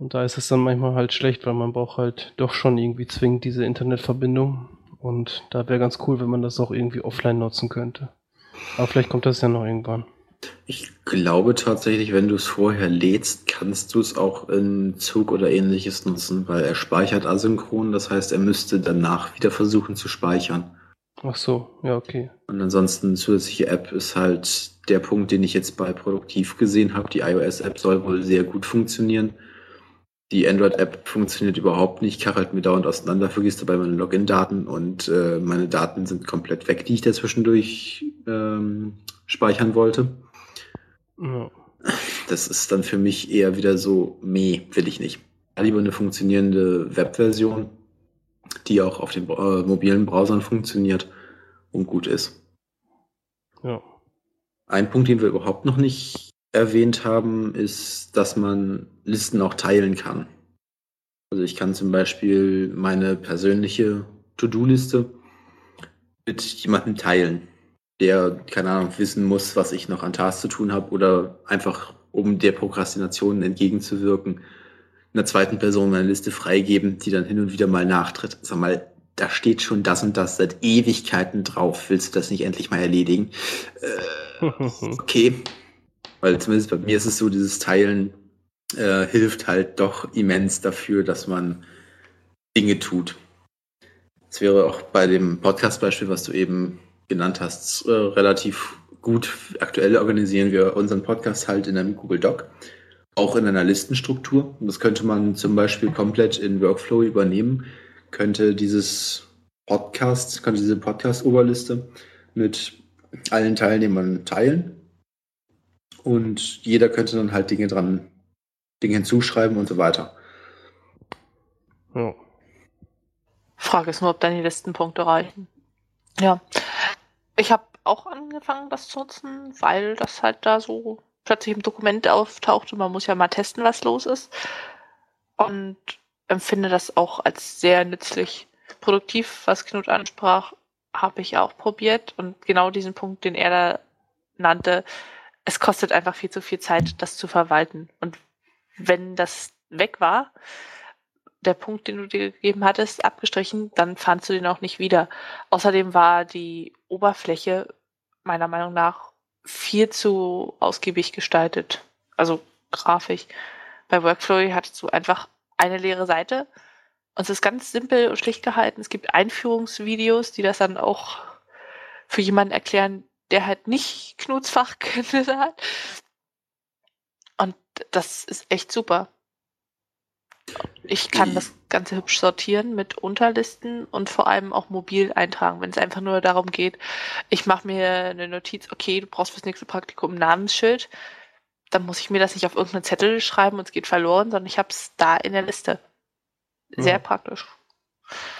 und da ist es dann manchmal halt schlecht, weil man braucht halt doch schon irgendwie zwingend diese Internetverbindung. Und da wäre ganz cool, wenn man das auch irgendwie offline nutzen könnte. Aber vielleicht kommt das ja noch irgendwann.
Ich glaube tatsächlich, wenn du es vorher lädst, kannst du es auch in Zug oder ähnliches nutzen, weil er speichert asynchron. Das heißt, er müsste danach wieder versuchen zu speichern.
Ach so, ja, okay.
Und ansonsten zusätzliche App ist halt der Punkt, den ich jetzt bei Produktiv gesehen habe. Die iOS-App soll wohl sehr gut funktionieren. Die Android-App funktioniert überhaupt nicht, kachelt mir dauernd auseinander, vergisst dabei meine Login-Daten und äh, meine Daten sind komplett weg, die ich da zwischendurch ähm, speichern wollte. Ja. Das ist dann für mich eher wieder so, meh, will ich nicht. Lieber eine funktionierende Webversion, die auch auf den äh, mobilen Browsern funktioniert und gut ist.
Ja.
Ein Punkt, den wir überhaupt noch nicht erwähnt haben, ist, dass man Listen auch teilen kann. Also ich kann zum Beispiel meine persönliche To-Do-Liste mit jemandem teilen, der, keine Ahnung, wissen muss, was ich noch an Tasks zu tun habe oder einfach, um der Prokrastination entgegenzuwirken, einer zweiten Person meine Liste freigeben, die dann hin und wieder mal nachtritt. Sag mal, da steht schon das und das seit Ewigkeiten drauf. Willst du das nicht endlich mal erledigen? Äh, <laughs> okay. Weil zumindest bei mir ist es so, dieses Teilen äh, hilft halt doch immens dafür, dass man Dinge tut. Es wäre auch bei dem Podcast-Beispiel, was du eben genannt hast, äh, relativ gut. Aktuell organisieren wir unseren Podcast halt in einem Google Doc, auch in einer Listenstruktur. Und das könnte man zum Beispiel komplett in Workflow übernehmen, könnte dieses Podcast, könnte diese Podcast-Oberliste mit allen Teilnehmern teilen. Und jeder könnte dann halt Dinge dran, Dinge hinzuschreiben und so weiter.
Ja.
Frage ist nur, ob dann die Listenpunkte reichen. Ja. Ich habe auch angefangen, das zu nutzen, weil das halt da so plötzlich im Dokument auftaucht und man muss ja mal testen, was los ist. Und empfinde das auch als sehr nützlich. Produktiv, was Knut ansprach, habe ich auch probiert und genau diesen Punkt, den er da nannte, es kostet einfach viel zu viel Zeit, das zu verwalten. Und wenn das weg war, der Punkt, den du dir gegeben hattest, abgestrichen, dann fandst du den auch nicht wieder. Außerdem war die Oberfläche meiner Meinung nach viel zu ausgiebig gestaltet. Also grafisch. Bei Workflow hattest du einfach eine leere Seite und es ist ganz simpel und schlicht gehalten. Es gibt Einführungsvideos, die das dann auch für jemanden erklären, der halt nicht Knuts Fachkenntnisse <laughs> hat. Und das ist echt super. Ich kann das Ganze hübsch sortieren mit Unterlisten und vor allem auch mobil eintragen, wenn es einfach nur darum geht, ich mache mir eine Notiz, okay, du brauchst fürs nächste Praktikum ein Namensschild, dann muss ich mir das nicht auf irgendeinen Zettel schreiben und es geht verloren, sondern ich habe es da in der Liste. Sehr
Ja.
praktisch.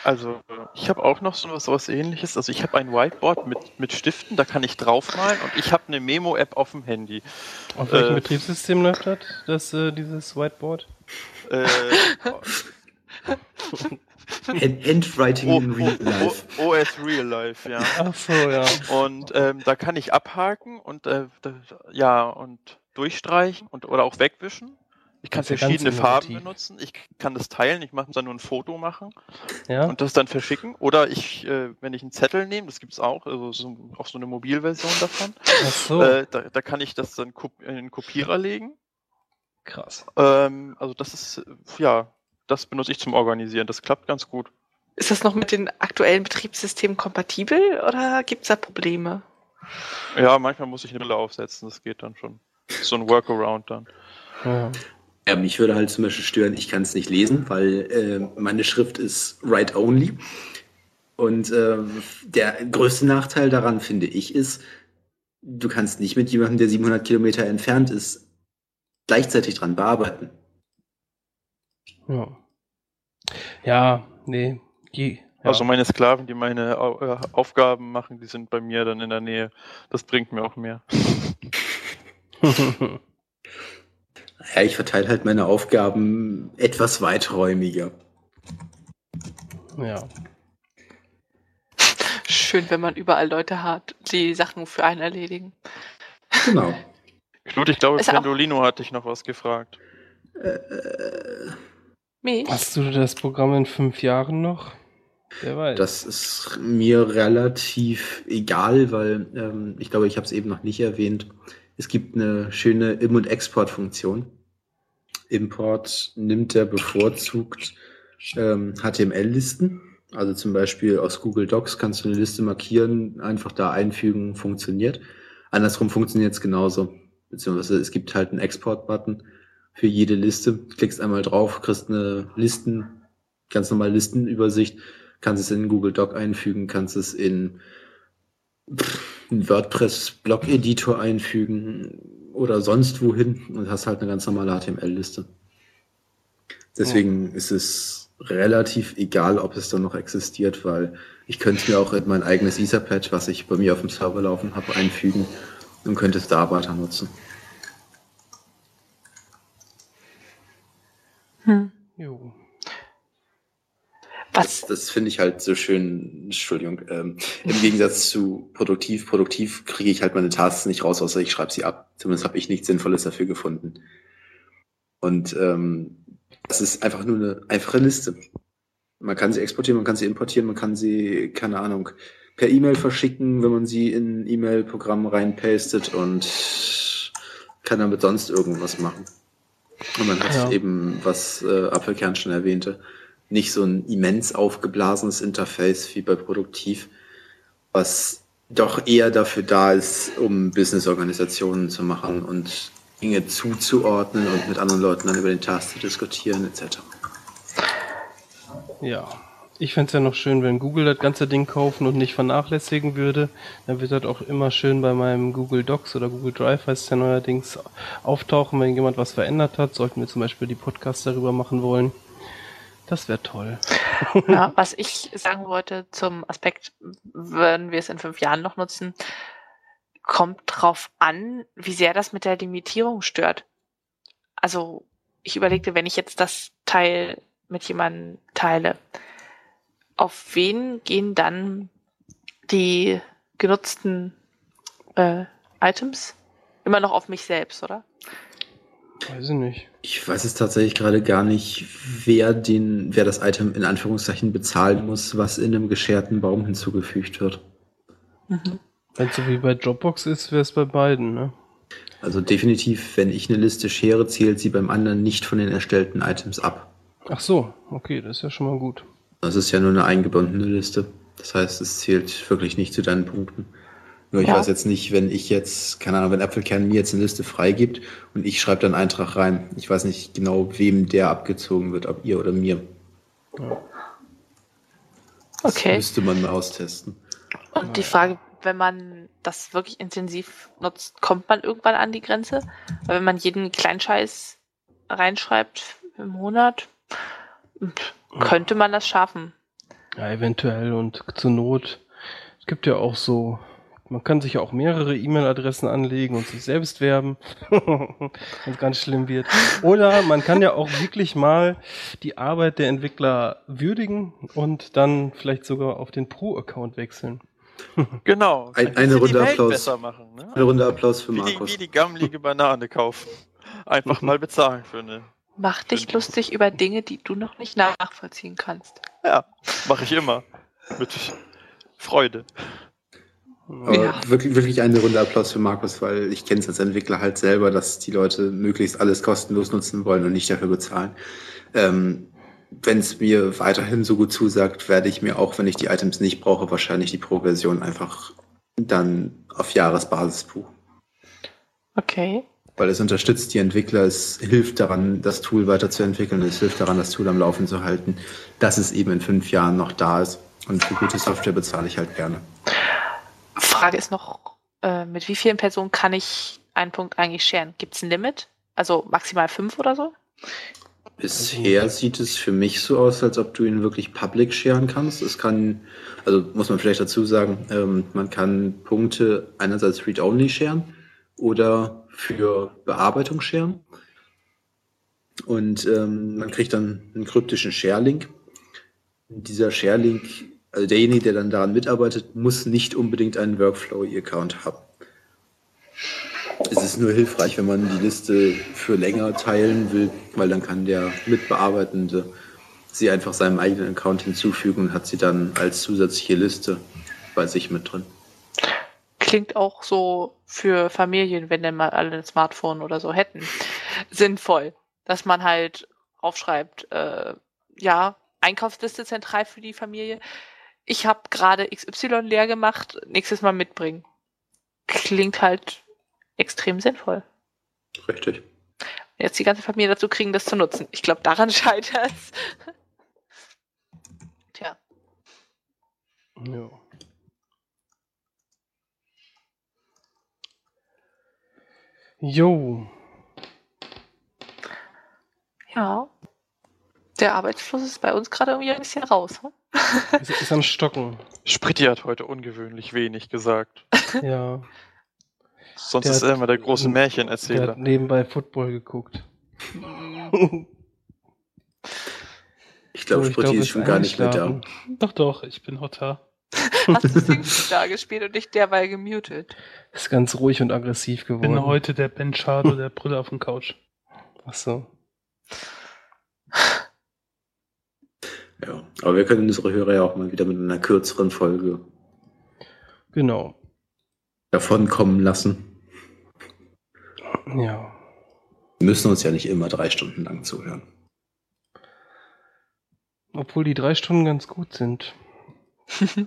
Also ich habe auch noch so was, so was ähnliches. Also ich habe ein Whiteboard mit, mit Stiften, da kann ich draufmalen und ich habe eine Memo-App auf dem Handy.
Auf welchem
Äh,
Betriebssystem läuft das, das äh, dieses Whiteboard?
Äh, <laughs>
Hand Handwriting in real life.
o, o, OS Real Life, ja.
Ach so, ja.
Und ähm, da kann ich abhaken und äh, da, ja und durchstreichen und oder auch wegwischen. Ich kann verschiedene Farben benutzen. Ich kann das teilen. Ich mache dann nur ein Foto machen
Ja,
und das dann verschicken. Oder ich, äh, wenn ich einen Zettel nehme, das gibt's auch, also so, auch so eine Mobilversion davon.
ach so,
Äh, da, da kann ich das dann in den Kopierer legen.
krass.
Ähm, also das ist ja, das benutze ich zum Organisieren. Das klappt ganz gut.
Ist das noch mit den aktuellen Betriebssystemen kompatibel oder gibt es da Probleme?
Ja, manchmal muss ich eine Brille aufsetzen. Das geht dann schon. So ein Workaround dann.
Ja.
Ja, mich würde halt zum Beispiel stören, ich kann es nicht lesen, weil äh, meine Schrift ist write-only. Und äh, der größte Nachteil daran, finde ich, ist, du kannst nicht mit jemandem, der 700 Kilometer entfernt ist, gleichzeitig dran bearbeiten.
Ja, ja nee. Je, ja.
Also meine Sklaven, die meine Au äh, Aufgaben machen, die sind bei mir dann in der Nähe. Das bringt mir auch mehr. <laughs> <laughs>
Ja, ich verteile halt meine Aufgaben etwas weiträumiger.
ja.
Schön, wenn man überall Leute hat, die Sachen für einen erledigen.
Genau. <laughs>
Knut, ich glaube,
Ist
Pendolino hat dich noch was gefragt.
äh,
Mich?
Hast du das Programm in fünf Jahren noch? Wer weiß.
Das ist mir relativ egal, weil ähm, ich glaube, ich habe es eben noch nicht erwähnt. Es gibt eine schöne Im- und Export-Funktion. Import nimmt er bevorzugt ähm, HTML-Listen. Also zum Beispiel aus Google Docs kannst du eine Liste markieren, einfach da einfügen, funktioniert. Andersrum funktioniert es genauso. Beziehungsweise es gibt halt einen Export-Button für jede Liste. Klickst einmal drauf, kriegst eine Listen, ganz normale Listenübersicht, kannst es in Google Doc einfügen, kannst es in einen WordPress-Blog-Editor einfügen oder sonst wohin und hast halt eine ganz normale HTML-Liste. Deswegen ist es relativ egal, ob es dann noch existiert, weil ich könnte mir auch in mein eigenes Etherpad, was ich bei mir auf dem Server laufen habe, einfügen und könnte es da weiter nutzen.
Hm.
Jo.
Was?
Das, das finde ich halt so schön, Entschuldigung, ähm, im Gegensatz zu produktiv. Produktiv kriege ich halt meine Tasks nicht raus, außer ich schreibe sie ab. Zumindest habe ich nichts Sinnvolles dafür gefunden. Und ähm, das ist einfach nur eine einfache Liste. Man kann sie exportieren, man kann sie importieren, man kann sie, keine Ahnung, per E-Mail verschicken, wenn man sie in E-Mail-Programm reinpastet und kann damit sonst irgendwas machen. Und man hat
Ja.
eben, was äh, Apfelkern schon erwähnte, nicht so ein immens aufgeblasenes Interface wie bei Produktiv, was doch eher dafür da ist, um Business-Organisationen zu machen und Dinge zuzuordnen und mit anderen Leuten dann über den Task zu diskutieren etc.
Ja. Ich fänd's ja noch schön, wenn Google das ganze Ding kaufen und nicht vernachlässigen würde. Dann wird das auch immer schön bei meinem Google Docs oder Google Drive heißt es ja neuerdings auftauchen, wenn jemand was verändert hat. Sollten wir zum Beispiel die Podcasts darüber machen wollen. Das wäre toll.
Ja, <laughs> was ich sagen wollte zum Aspekt, würden wir es in fünf Jahren noch nutzen, kommt drauf an, wie sehr das mit der Limitierung stört. Also ich überlegte, wenn ich jetzt das Teil mit jemandem teile, auf wen gehen dann die genutzten äh, Items? Immer noch auf mich selbst, oder?
Weiß ich nicht.
Ich weiß es tatsächlich gerade gar nicht, wer den, wer das Item in Anführungszeichen bezahlen muss, was in einem gescherten Baum hinzugefügt wird.
Mhm.
Wenn es so wie bei Dropbox ist, wäre es bei beiden, ne?
Also definitiv, wenn ich eine Liste schere, zählt sie beim anderen nicht von den erstellten Items ab.
Ach so, okay, das ist ja schon mal gut.
Das ist ja nur eine eingebundene Liste. Das heißt, es zählt wirklich nicht zu deinen Punkten. Nur ich
Ja.
weiß jetzt nicht, wenn ich jetzt, keine Ahnung, wenn Apfelkern mir jetzt eine Liste freigibt und ich schreibe dann einen Eintrag rein. Ich weiß nicht genau, wem der abgezogen wird, ob ihr oder mir. Das
Okay.
müsste man mal austesten.
Und die Frage, wenn man das wirklich intensiv nutzt, kommt man irgendwann an die Grenze? Weil wenn man jeden Kleinscheiß reinschreibt im Monat, könnte man das schaffen.
Ja, eventuell und zur Not. Es gibt ja auch so, man kann sich ja auch mehrere E-Mail-Adressen anlegen und sich selbst werben, <laughs> wenn es ganz schlimm wird. Oder man kann ja auch wirklich mal die Arbeit der Entwickler würdigen und dann vielleicht sogar auf den Pro-Account wechseln. <laughs>
Genau.
Ein- eine Runde Applaus.
besser machen. Ne?
Eine Runde Applaus für
Wie die,
Markus.
wie die gammelige Banane kaufen. Einfach mal bezahlen für eine.
Mach dich lustig über Dinge, die du noch nicht nachvollziehen kannst.
Ja, mache ich immer. Mit Freude.
Aber
Ja.
wirklich, wirklich eine Runde Applaus für Markus, weil ich kenne es als Entwickler halt selber, dass die Leute möglichst alles kostenlos nutzen wollen und nicht dafür bezahlen. Ähm, wenn es mir weiterhin so gut zusagt, werde ich mir auch, wenn ich die Items nicht brauche, wahrscheinlich die Pro-Version einfach dann auf Jahresbasis buchen.
Okay.
Weil es unterstützt die Entwickler, es hilft daran, das Tool weiterzuentwickeln, es hilft daran, das Tool am Laufen zu halten, dass es eben in fünf Jahren noch da ist. Und für gute Software bezahle ich halt gerne.
Frage ist noch, äh, mit wie vielen Personen kann ich einen Punkt eigentlich scheren? Gibt es ein Limit? Also maximal fünf oder so?
Bisher sieht es für mich so aus, als ob du ihn wirklich public sharen kannst. Es kann, also muss man vielleicht dazu sagen, ähm, man kann Punkte einerseits read-only sharen oder für Bearbeitung sharen. Und ähm, man kriegt dann einen kryptischen Share-Link. Dieser Share-Link, also derjenige, der dann daran mitarbeitet, muss nicht unbedingt einen Workflow-Account haben. Es ist nur hilfreich, wenn man die Liste für länger teilen will, weil dann kann der Mitbearbeitende sie einfach seinem eigenen Account hinzufügen und hat sie dann als zusätzliche Liste bei sich mit drin.
Klingt auch so für Familien, wenn denn mal alle ein Smartphone oder so hätten, sinnvoll, dass man halt aufschreibt, äh, ja, Einkaufsliste zentral für die Familie. Ich habe gerade XY leer gemacht, nächstes Mal mitbringen. Klingt halt extrem sinnvoll.
Richtig.
Jetzt die ganze Familie dazu kriegen, das zu nutzen. Ich glaube, daran <laughs> scheitert es. Tja,
Ja. Jo,
ja. Der Der Arbeitsfluss ist bei uns gerade irgendwie ein bisschen raus. Hm?
Ist, ist am Stocken.
Spritti hat heute ungewöhnlich wenig gesagt. <laughs>
Ja.
Sonst
Der
ist er immer der große
Der
Märchenerzähler.
hat nebenbei Football geguckt. <laughs>
Ich glaube,
So,
Spritti
glaub,
ist schon gar nicht mehr da.
Doch, doch, ich bin da. <laughs>
Hast du da gespielt und dich derweil gemutet?
Ist ganz ruhig und aggressiv
Ich bin
geworden.
heute der Ben Schado, der Brille auf dem Couch.
Ach so.
Ja, aber wir können unsere Hörer ja auch mal wieder mit einer kürzeren Folge
Genau.
davonkommen lassen.
Ja.
Wir müssen uns ja nicht immer drei Stunden lang zuhören.
Obwohl die drei Stunden ganz gut sind. <laughs>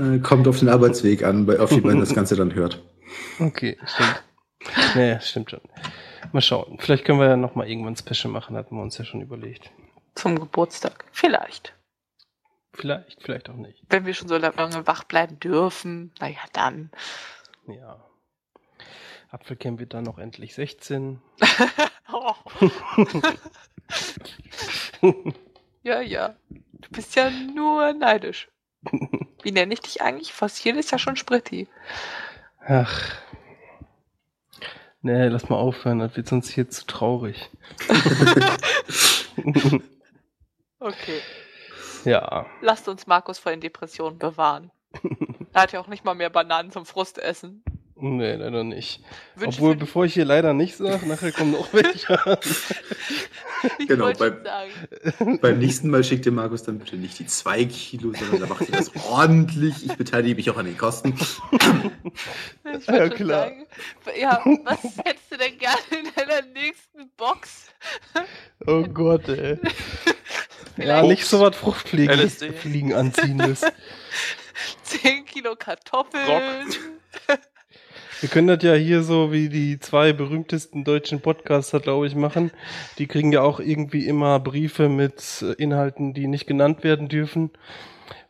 Äh, kommt auf den Arbeitsweg an, auf wie man das Ganze dann hört.
Okay, stimmt. Naja, stimmt schon. Mal schauen. Vielleicht können wir ja noch mal irgendwann Special machen, hatten wir uns ja schon überlegt.
Zum Geburtstag. Vielleicht.
Vielleicht, vielleicht auch nicht.
Wenn wir schon so lange wach bleiben dürfen, naja, dann.
Ja. Apfelcamp wird dann noch endlich 16.
oh, <laughs> ja, ja. Du bist ja nur neidisch. Wie nenne ich dich eigentlich? Fossil ist ja schon Spritti.
Ach. Nee, lass mal aufhören, das wird sonst hier zu traurig. <laughs>
Okay.
ja.
Lasst uns Markus vor den Depressionen bewahren. <laughs> Er hat ja auch nicht mal mehr Bananen zum Frustessen.
Nee, leider nicht.
Wünsche
Obwohl, bevor ich hier leider nicht sage, nachher kommen noch welche. <laughs>
ich
genau, beim-
sagen. <laughs>
Beim nächsten Mal schickt dir Markus dann bitte nicht die zwei Kilo, sondern da macht ihr das ordentlich. Ich beteilige mich auch an den Kosten.
Ich
Ja, klar.
sagen. Ja, was hättest du denn gerne in deiner nächsten Box?
oh Gott, ey. Ja,
Vielleicht
nicht so was Fruchtfliegen anziehendes. <laughs>
10 Kilo Kartoffeln.
Wir können das ja hier so wie die zwei berühmtesten deutschen Podcaster, glaube ich, machen. Die kriegen ja auch irgendwie immer Briefe mit äh, Inhalten, die nicht genannt werden dürfen.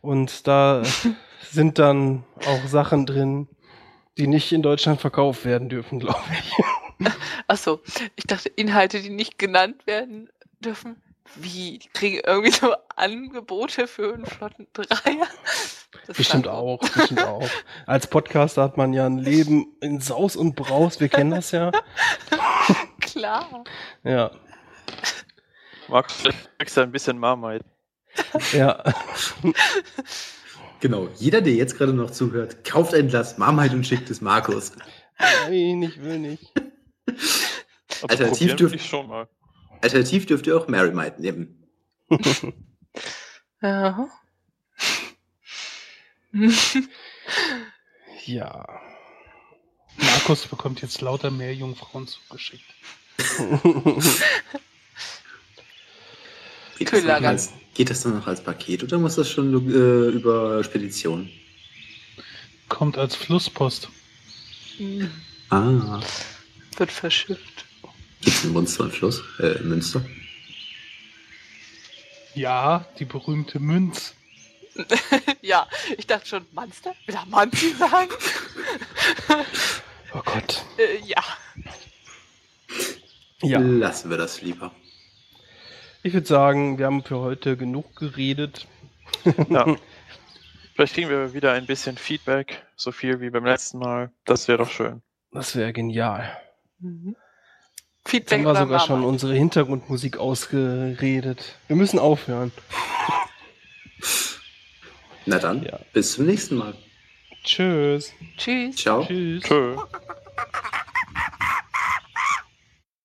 Und da <laughs> sind dann auch Sachen drin, die nicht in Deutschland verkauft werden dürfen, glaube ich. <laughs>
Achso, ich dachte Inhalte, die nicht genannt werden dürfen. Wie? Die kriegen irgendwie so <laughs> Angebote für einen flotten Dreier? Das
Bestimmt auch, bestimmt auch. Als Podcaster hat man ja ein Leben in Saus und Braus, wir kennen das ja. <laughs>
Klar.
Ja,
Markus, vielleicht kriegst du ein bisschen Marmite.
ja. <laughs>
Genau, jeder, der jetzt gerade noch zuhört, kauft ein Glas Marmite und schickt es Markus.
Nein, ich will nicht.
Also
Alternativ
ich schon mal.
Alternativ dürft ihr auch Marymite nehmen. <laughs>
Ja. <laughs>
Ja.
Markus bekommt jetzt lauter mehr Jungfrauen zugeschickt.
Geht das, als, geht das dann noch als Paket oder muss das schon äh, über Spedition?
Kommt als Flusspost.
Ah,
Wird verschifft.
Gibt's in Munster und Fluss? Äh, Münster?
Ja, die berühmte Münz. <laughs>
ja, ich dachte schon, Monster? Will er Manzi sagen?
Oh Gott. <laughs>
äh, ja.
Ja.
Lassen wir das lieber.
Ich würde sagen, wir haben für heute genug geredet. <laughs>
Ja. Vielleicht kriegen wir wieder ein bisschen Feedback, so viel wie beim letzten Mal. Das wäre doch schön.
Das wäre genial.
Mhm.
Jetzt
Feedback
haben wir sogar schon unsere Hintergrundmusik ausgeredet. Wir müssen aufhören.
Na dann,
Ja.
bis zum nächsten Mal.
Tschüss.
Tschüss.
Ciao.
Tschüss.
Tschö.